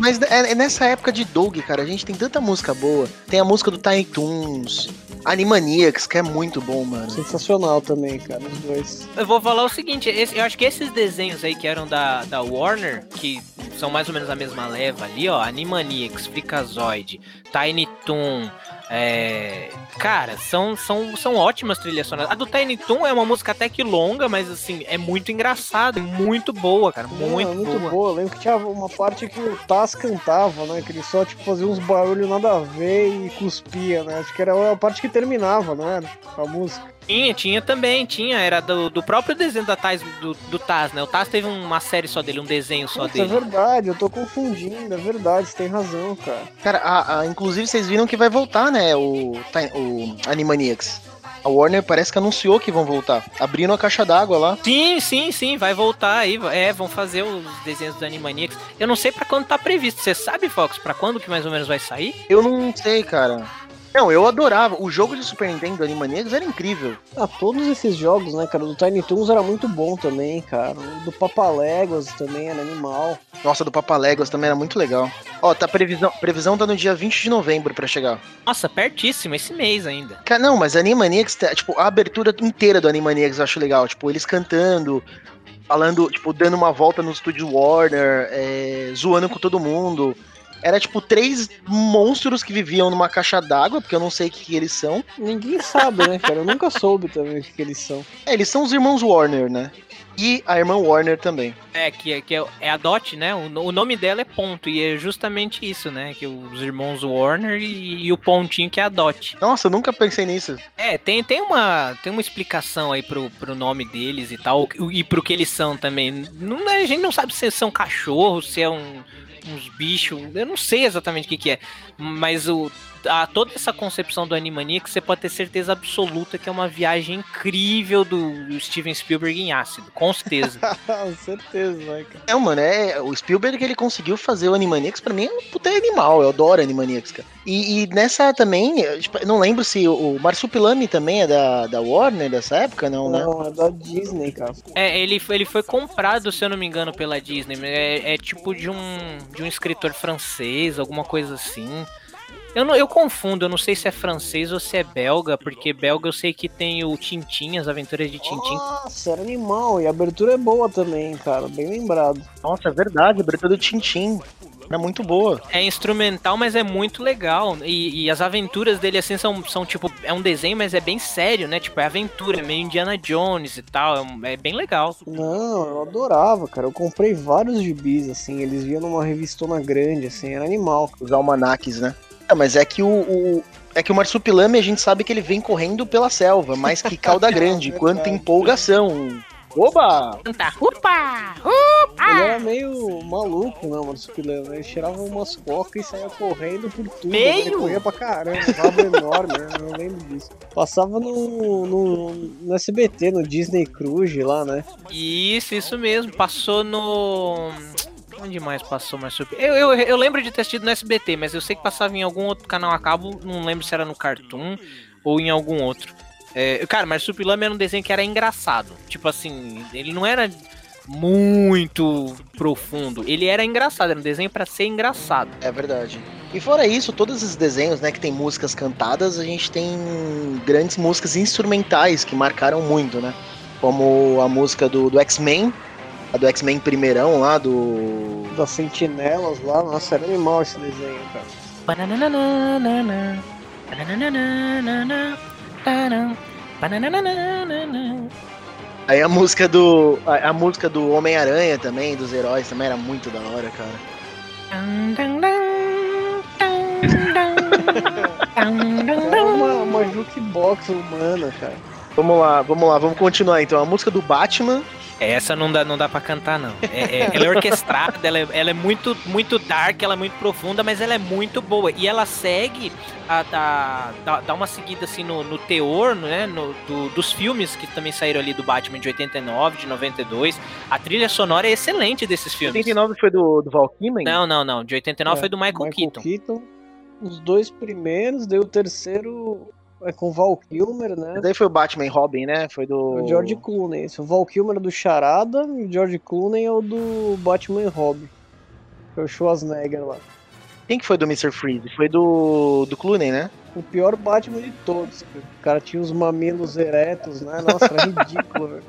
mas é é, nessa época de Doug, cara, a gente tem tanta música boa. Tem a música do Tiny Toons, Animaniacs, que é muito bom, mano. Sensacional também, cara, os dois. Eu vou falar o seguinte, esse, eu acho que esses desenhos aí que eram da, da Warner, que são mais ou menos a mesma leva ali, ó, Animaniacs, Freakazoid, Tiny Toon, é... Cara, são, são, são ótimas trilhas sonoras. A do Tiny Toon é uma música até que longa, mas assim, é muito engraçada, muito boa, cara. Muito, é, muito boa. boa. lembro que tinha uma parte que o Taz cantava, né? Que ele só tipo, fazia uns barulhos nada a ver e cuspia, né? Acho que era a parte que terminava, não era? A música. Tinha, tinha também, tinha. Era do, do próprio desenho da Taz, do, do Taz, né? O Taz teve uma série só dele, um desenho só Nossa, é dele. É verdade, eu tô confundindo, é verdade, você tem razão, cara. Cara, a, a, inclusive vocês viram que vai voltar, né? O, o Animaniacs. A Warner parece que anunciou que vão voltar. Abrindo a caixa d'água lá. Sim, sim, sim, vai voltar aí. É, vão fazer os desenhos do Animaniacs. Eu não sei para quando tá previsto. Você sabe, Fox, para quando que mais ou menos vai sair? Eu não sei, cara. Não, eu adorava. O jogo de Super Nintendo Animaniacs era incrível. Ah, todos esses jogos, né, cara? O do Tiny Toons era muito bom também, cara. O do Papaléguas também era animal. Nossa, do Papaléguas também era muito legal. Ó, tá previsão, previsão tá no dia 20 de novembro para chegar. Nossa, pertíssimo, esse mês ainda. Cara, não, mas Animaniacs, tá, tipo, a abertura inteira do Animaniacs eu acho legal. Tipo, eles cantando, falando, tipo, dando uma volta no estúdio Warner, é, zoando com todo mundo. Era tipo três monstros que viviam numa caixa d'água, porque eu não sei o que, que, eles são. Ninguém sabe, né, cara? Eu nunca soube também o que, que eles são. É, eles são os irmãos Warner, né? E a irmã Warner também. É, que, é, que é, é a Dot, né? O, o, nome dela é Ponto, e é justamente isso, né? Que os irmãos Warner e, e, o pontinho que é a Dot. Nossa, eu nunca pensei nisso. É, tem, tem, uma, tem uma explicação aí pro, pro nome deles e tal, e pro que eles são também. Não, a gente não sabe se são cachorros, se é um uns bichos, eu não sei exatamente o que, que é, mas o, a, toda essa concepção do Animaniacs, você pode ter certeza absoluta que é uma viagem incrível do Steven Spielberg em ácido, com certeza. Com certeza, né, cara? É, mano, é, o Spielberg ele conseguiu fazer o Animaniacs, pra mim é um puta animal, eu adoro Animaniacs, cara. E, e nessa também, eu, tipo, não lembro se o, o Marsupilami também é da, da Warner dessa época, não, né? Não, é da Disney, cara. É, ele, ele foi comprado, se eu não me engano, pela Disney. É, é tipo de um, de um escritor francês, alguma coisa assim. Eu, não, eu confundo, eu não sei se é francês ou se é belga, porque belga eu sei que tem o Tintin, as aventuras de Tintin. Nossa, era animal. E a abertura é boa também, cara. Bem lembrado. Nossa, é verdade, a abertura do Tintin. É muito boa. É instrumental, mas é muito legal. E, e, as aventuras dele, assim, são, são tipo. É um desenho, mas é bem sério, né? Tipo, é aventura, é meio Indiana Jones e tal. É, é, bem legal. Não, eu adorava, cara. Eu comprei vários gibis, assim. Eles vinham numa revistona grande, assim. Era animal. Os almanaques, né? É, mas é que o, o, é que o marsupilame a gente sabe que ele vem correndo pela selva, mais que cauda grande, é quanta empolgação. Oba! Tá. Upa! Upa! Ele era meio maluco, não, marsupilame. Ele cheirava umas cocas e saía correndo por tudo. Meio? Ele corria pra caramba, rabo enorme, né? eu não lembro disso. Passava no, no, no SBT, no Disney Cruise lá, né? Isso, isso mesmo. Passou no Onde mais passou mais super? Eu, eu, eu lembro de ter assistido no SBT, mas eu sei que passava em algum outro canal a cabo, não lembro se era no Cartoon ou em algum outro. É, cara, mas Supilame era um desenho que era engraçado. Tipo assim, ele não era muito profundo. Ele era engraçado, era um desenho para ser engraçado. É verdade. E fora isso, todos esses desenhos, né, que tem músicas cantadas, a gente tem grandes músicas instrumentais que marcaram muito, né? Como a música do, do X-Men, a do X-Men primeirão lá, do. Das sentinelas lá, nossa, era animal esse desenho, cara. Aí a música do. A, a música do Homem-Aranha também, dos heróis, também era muito da hora, cara. É uma, uma jukebox humana, cara. Vamos lá, vamos lá, vamos continuar então. A música do Batman essa não dá, não dá pra cantar, não. É, é, ela é orquestrada, ela é, ela é, muito, muito dark, ela é muito profunda, mas ela é muito boa. E ela segue, a, a, dá, dá uma seguida assim no, no teor, né? No, do, dos filmes que também saíram ali do Batman de 89, de 92. A trilha sonora é excelente desses filmes. 89 foi do, do Val Kilmer? Não, não, não. De 89 é, foi do Michael, Michael Keaton. Keaton. Os dois primeiros, deu o terceiro é com Val Kilmer, né? Daí foi o Batman Robin, né? Foi do. O George Clooney. Esse. O Val Kilmer é do Charada e o George Clooney é o do Batman Robin. Foi o Schwarzenegger lá. Quem que foi do Mr. Freeze? Foi do. do Clooney, né? O pior Batman de todos. O cara tinha os mamilos eretos, né? Nossa, era ridículo, velho.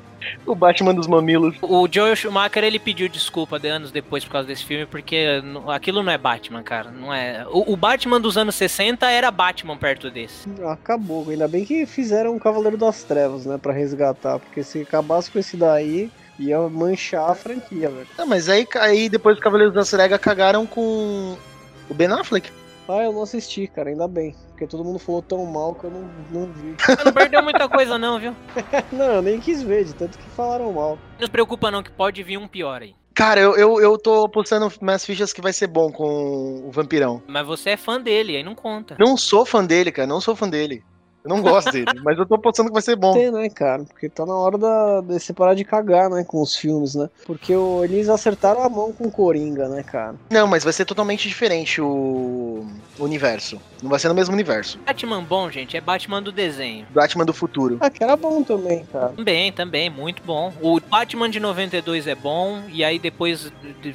O Batman dos mamilos. O Joel Schumacher ele pediu desculpa de anos depois por causa desse filme, porque aquilo não é Batman, cara. Não é. O, o, Batman dos anos 60 era Batman perto desse. Acabou. Ainda bem que fizeram o Cavaleiro das Trevas, né, para resgatar, porque se acabasse com esse daí, ia manchar a franquia, velho. Não, mas aí, aí depois os Cavaleiros da Trevas cagaram com o Ben Affleck. Ah, eu não assisti, cara, ainda bem. Porque todo mundo falou tão mal que eu não, não vi. Você não perdeu muita coisa, não, viu? não, eu nem quis ver, de tanto que falaram mal. Não se preocupa, não, que pode vir um pior aí. Cara, eu, eu, eu tô postando minhas fichas que vai ser bom com o Vampirão. Mas você é fã dele, aí não conta. Não sou fã dele, cara, não sou fã dele. Eu não gosto dele, mas eu tô apostando que vai ser bom. Tem, né, cara? Porque tá na hora da, de você parar de cagar, né, com os filmes, né? Porque o, eles acertaram a mão com o Coringa, né, cara? Não, mas vai ser totalmente diferente o, o universo. Não vai ser no mesmo universo. Batman bom, gente, é Batman do desenho. Batman do futuro. Ah, que era bom também, cara. Também, também, muito bom. O Batman de 92 é bom, e aí depois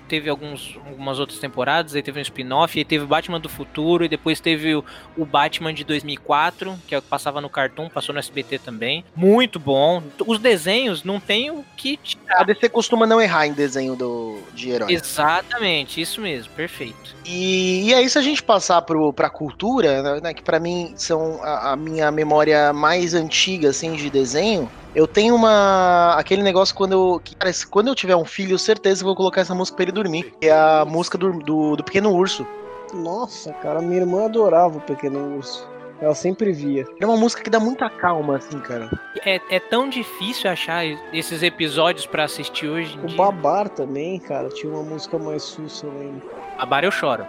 teve alguns, algumas outras temporadas, aí teve um spin-off, aí teve o Batman do futuro, e depois teve o, o Batman de 2004, que é o que passava no Cartoon, passou no SBT também. Muito bom. Os desenhos não tem o que tirar. A DC costuma não errar em desenho do, de herói. Exatamente, isso mesmo, perfeito. E, e aí, se a gente passar pro, pra cultura, né, que para mim são a, a minha memória mais antiga, assim, de desenho, eu tenho uma. aquele negócio quando eu. Cara, quando eu tiver um filho, certeza que vou colocar essa música pra ele dormir. Que é a música do, do, do Pequeno Urso. Nossa, cara, minha irmã adorava o Pequeno Urso. Ela sempre via. É uma música que dá muita calma, assim, cara. É, é tão difícil achar esses episódios para assistir hoje em o dia. O Babar também, cara, tinha uma música mais sussa, eu lembro. Babar eu choro.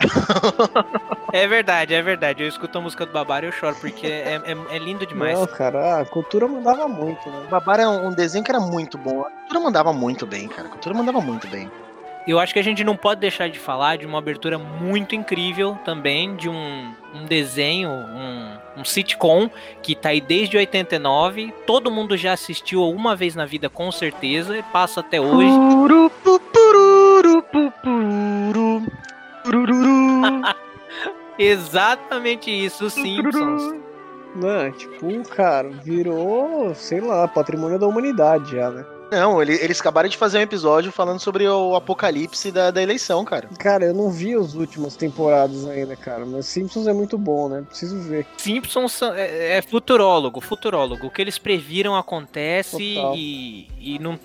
é verdade, é verdade. Eu escuto a música do Babar e eu choro, porque é, é, é, lindo demais. Não, cara, a cultura mandava muito, né? O Babar é um desenho que era muito bom. A cultura mandava muito bem, cara. A cultura mandava muito bem. Eu acho que a gente não pode deixar de falar de uma abertura muito incrível também, de um, um desenho, um, um sitcom que tá aí desde 89. Todo mundo já assistiu alguma vez na vida, com certeza, e passa até hoje. Exatamente isso, Simpsons. Não, tipo, cara, virou, sei lá, patrimônio da humanidade já, né? Não, ele, eles acabaram de fazer um episódio falando sobre o apocalipse da, da eleição, cara. Cara, eu não vi as últimas temporadas ainda, cara, mas Simpsons é muito bom, né? Preciso ver. Simpsons é, é futurólogo, futurólogo. O que eles previram acontece e, e não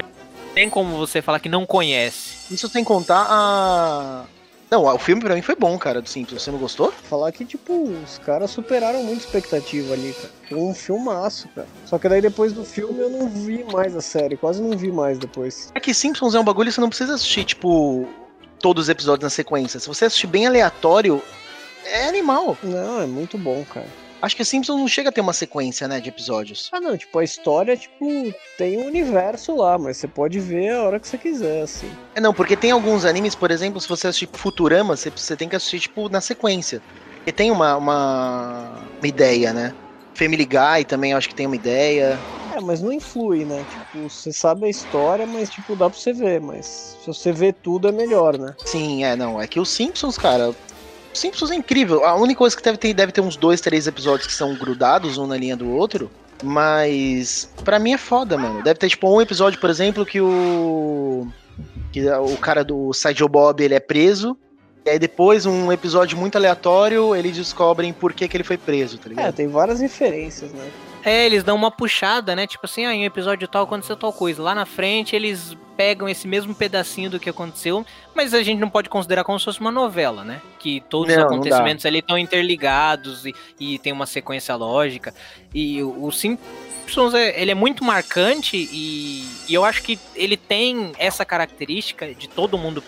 tem como você falar que não conhece. Isso sem contar a não, o filme pra mim foi bom, cara, do Simpsons. Você não gostou? Falar que, tipo, os caras superaram muito expectativa ali, cara. Foi um filmaço, cara. Só que daí depois do filme eu não vi mais a série. Quase não vi mais depois. É que Simpsons é um bagulho que você não precisa assistir, tipo, todos os episódios na sequência. Se você assistir bem aleatório, é animal. Não, é muito bom, cara. Acho que Simpsons não chega a ter uma sequência, né, de episódios. Ah, não, tipo, a história, tipo, tem um universo lá, mas você pode ver a hora que você quiser, assim. É, não, porque tem alguns animes, por exemplo, se você assistir Futurama, você, você tem que assistir, tipo, na sequência. E tem uma, uma, uma ideia, né? Family Guy também acho que tem uma ideia. É, mas não influi, né? Tipo, você sabe a história, mas, tipo, dá pra você ver. Mas se você vê tudo, é melhor, né? Sim, é, não. É que os Simpsons, cara, Simpsons é incrível. A única coisa que deve ter, deve ter uns dois, três episódios que são grudados um na linha do outro. Mas para mim é foda, mano. Deve ter tipo um episódio, por exemplo, que o que o cara do Sideshow Bob ele é preso. E aí depois, um episódio muito aleatório, eles descobrem por que, que ele foi preso, tá ligado? É, tem várias referências, né? É, eles dão uma puxada, né? Tipo assim, ah, em um episódio tal aconteceu tal coisa. Lá na frente eles pegam esse mesmo pedacinho do que aconteceu, mas a gente não pode considerar como se fosse uma novela, né? Que todos não, os acontecimentos ali estão interligados e, e tem uma sequência lógica. E o, o Simpsons é, ele é muito marcante e, e eu acho que ele tem essa característica de todo mundo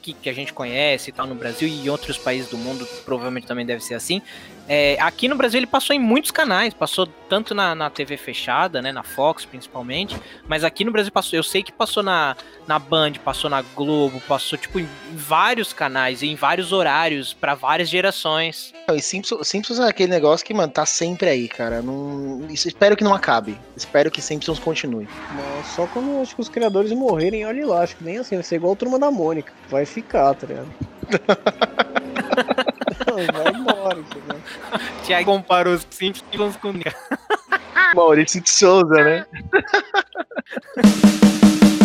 que, que a gente conhece e tal no Brasil e em outros países do mundo provavelmente também deve ser assim. É, aqui no Brasil ele passou em muitos canais, passou tanto na, na TV fechada, né, na Fox principalmente, mas aqui no Brasil passou, eu sei que passou na, na Band, passou na Globo, passou tipo em vários canais, em vários horários, para várias gerações. E Simpsons, Simpsons é aquele negócio que, mano, tá sempre aí, cara. Não, espero que não acabe. Espero que Simpsons continue. Mas só quando acho que os criadores morrerem, olha lá, acho que nem assim, vai ser igual a turma da Mônica. Vai ficar, tá ligado? vai embora, entendeu? Tiago comparou os Simpsons com Maurício de Souza, né?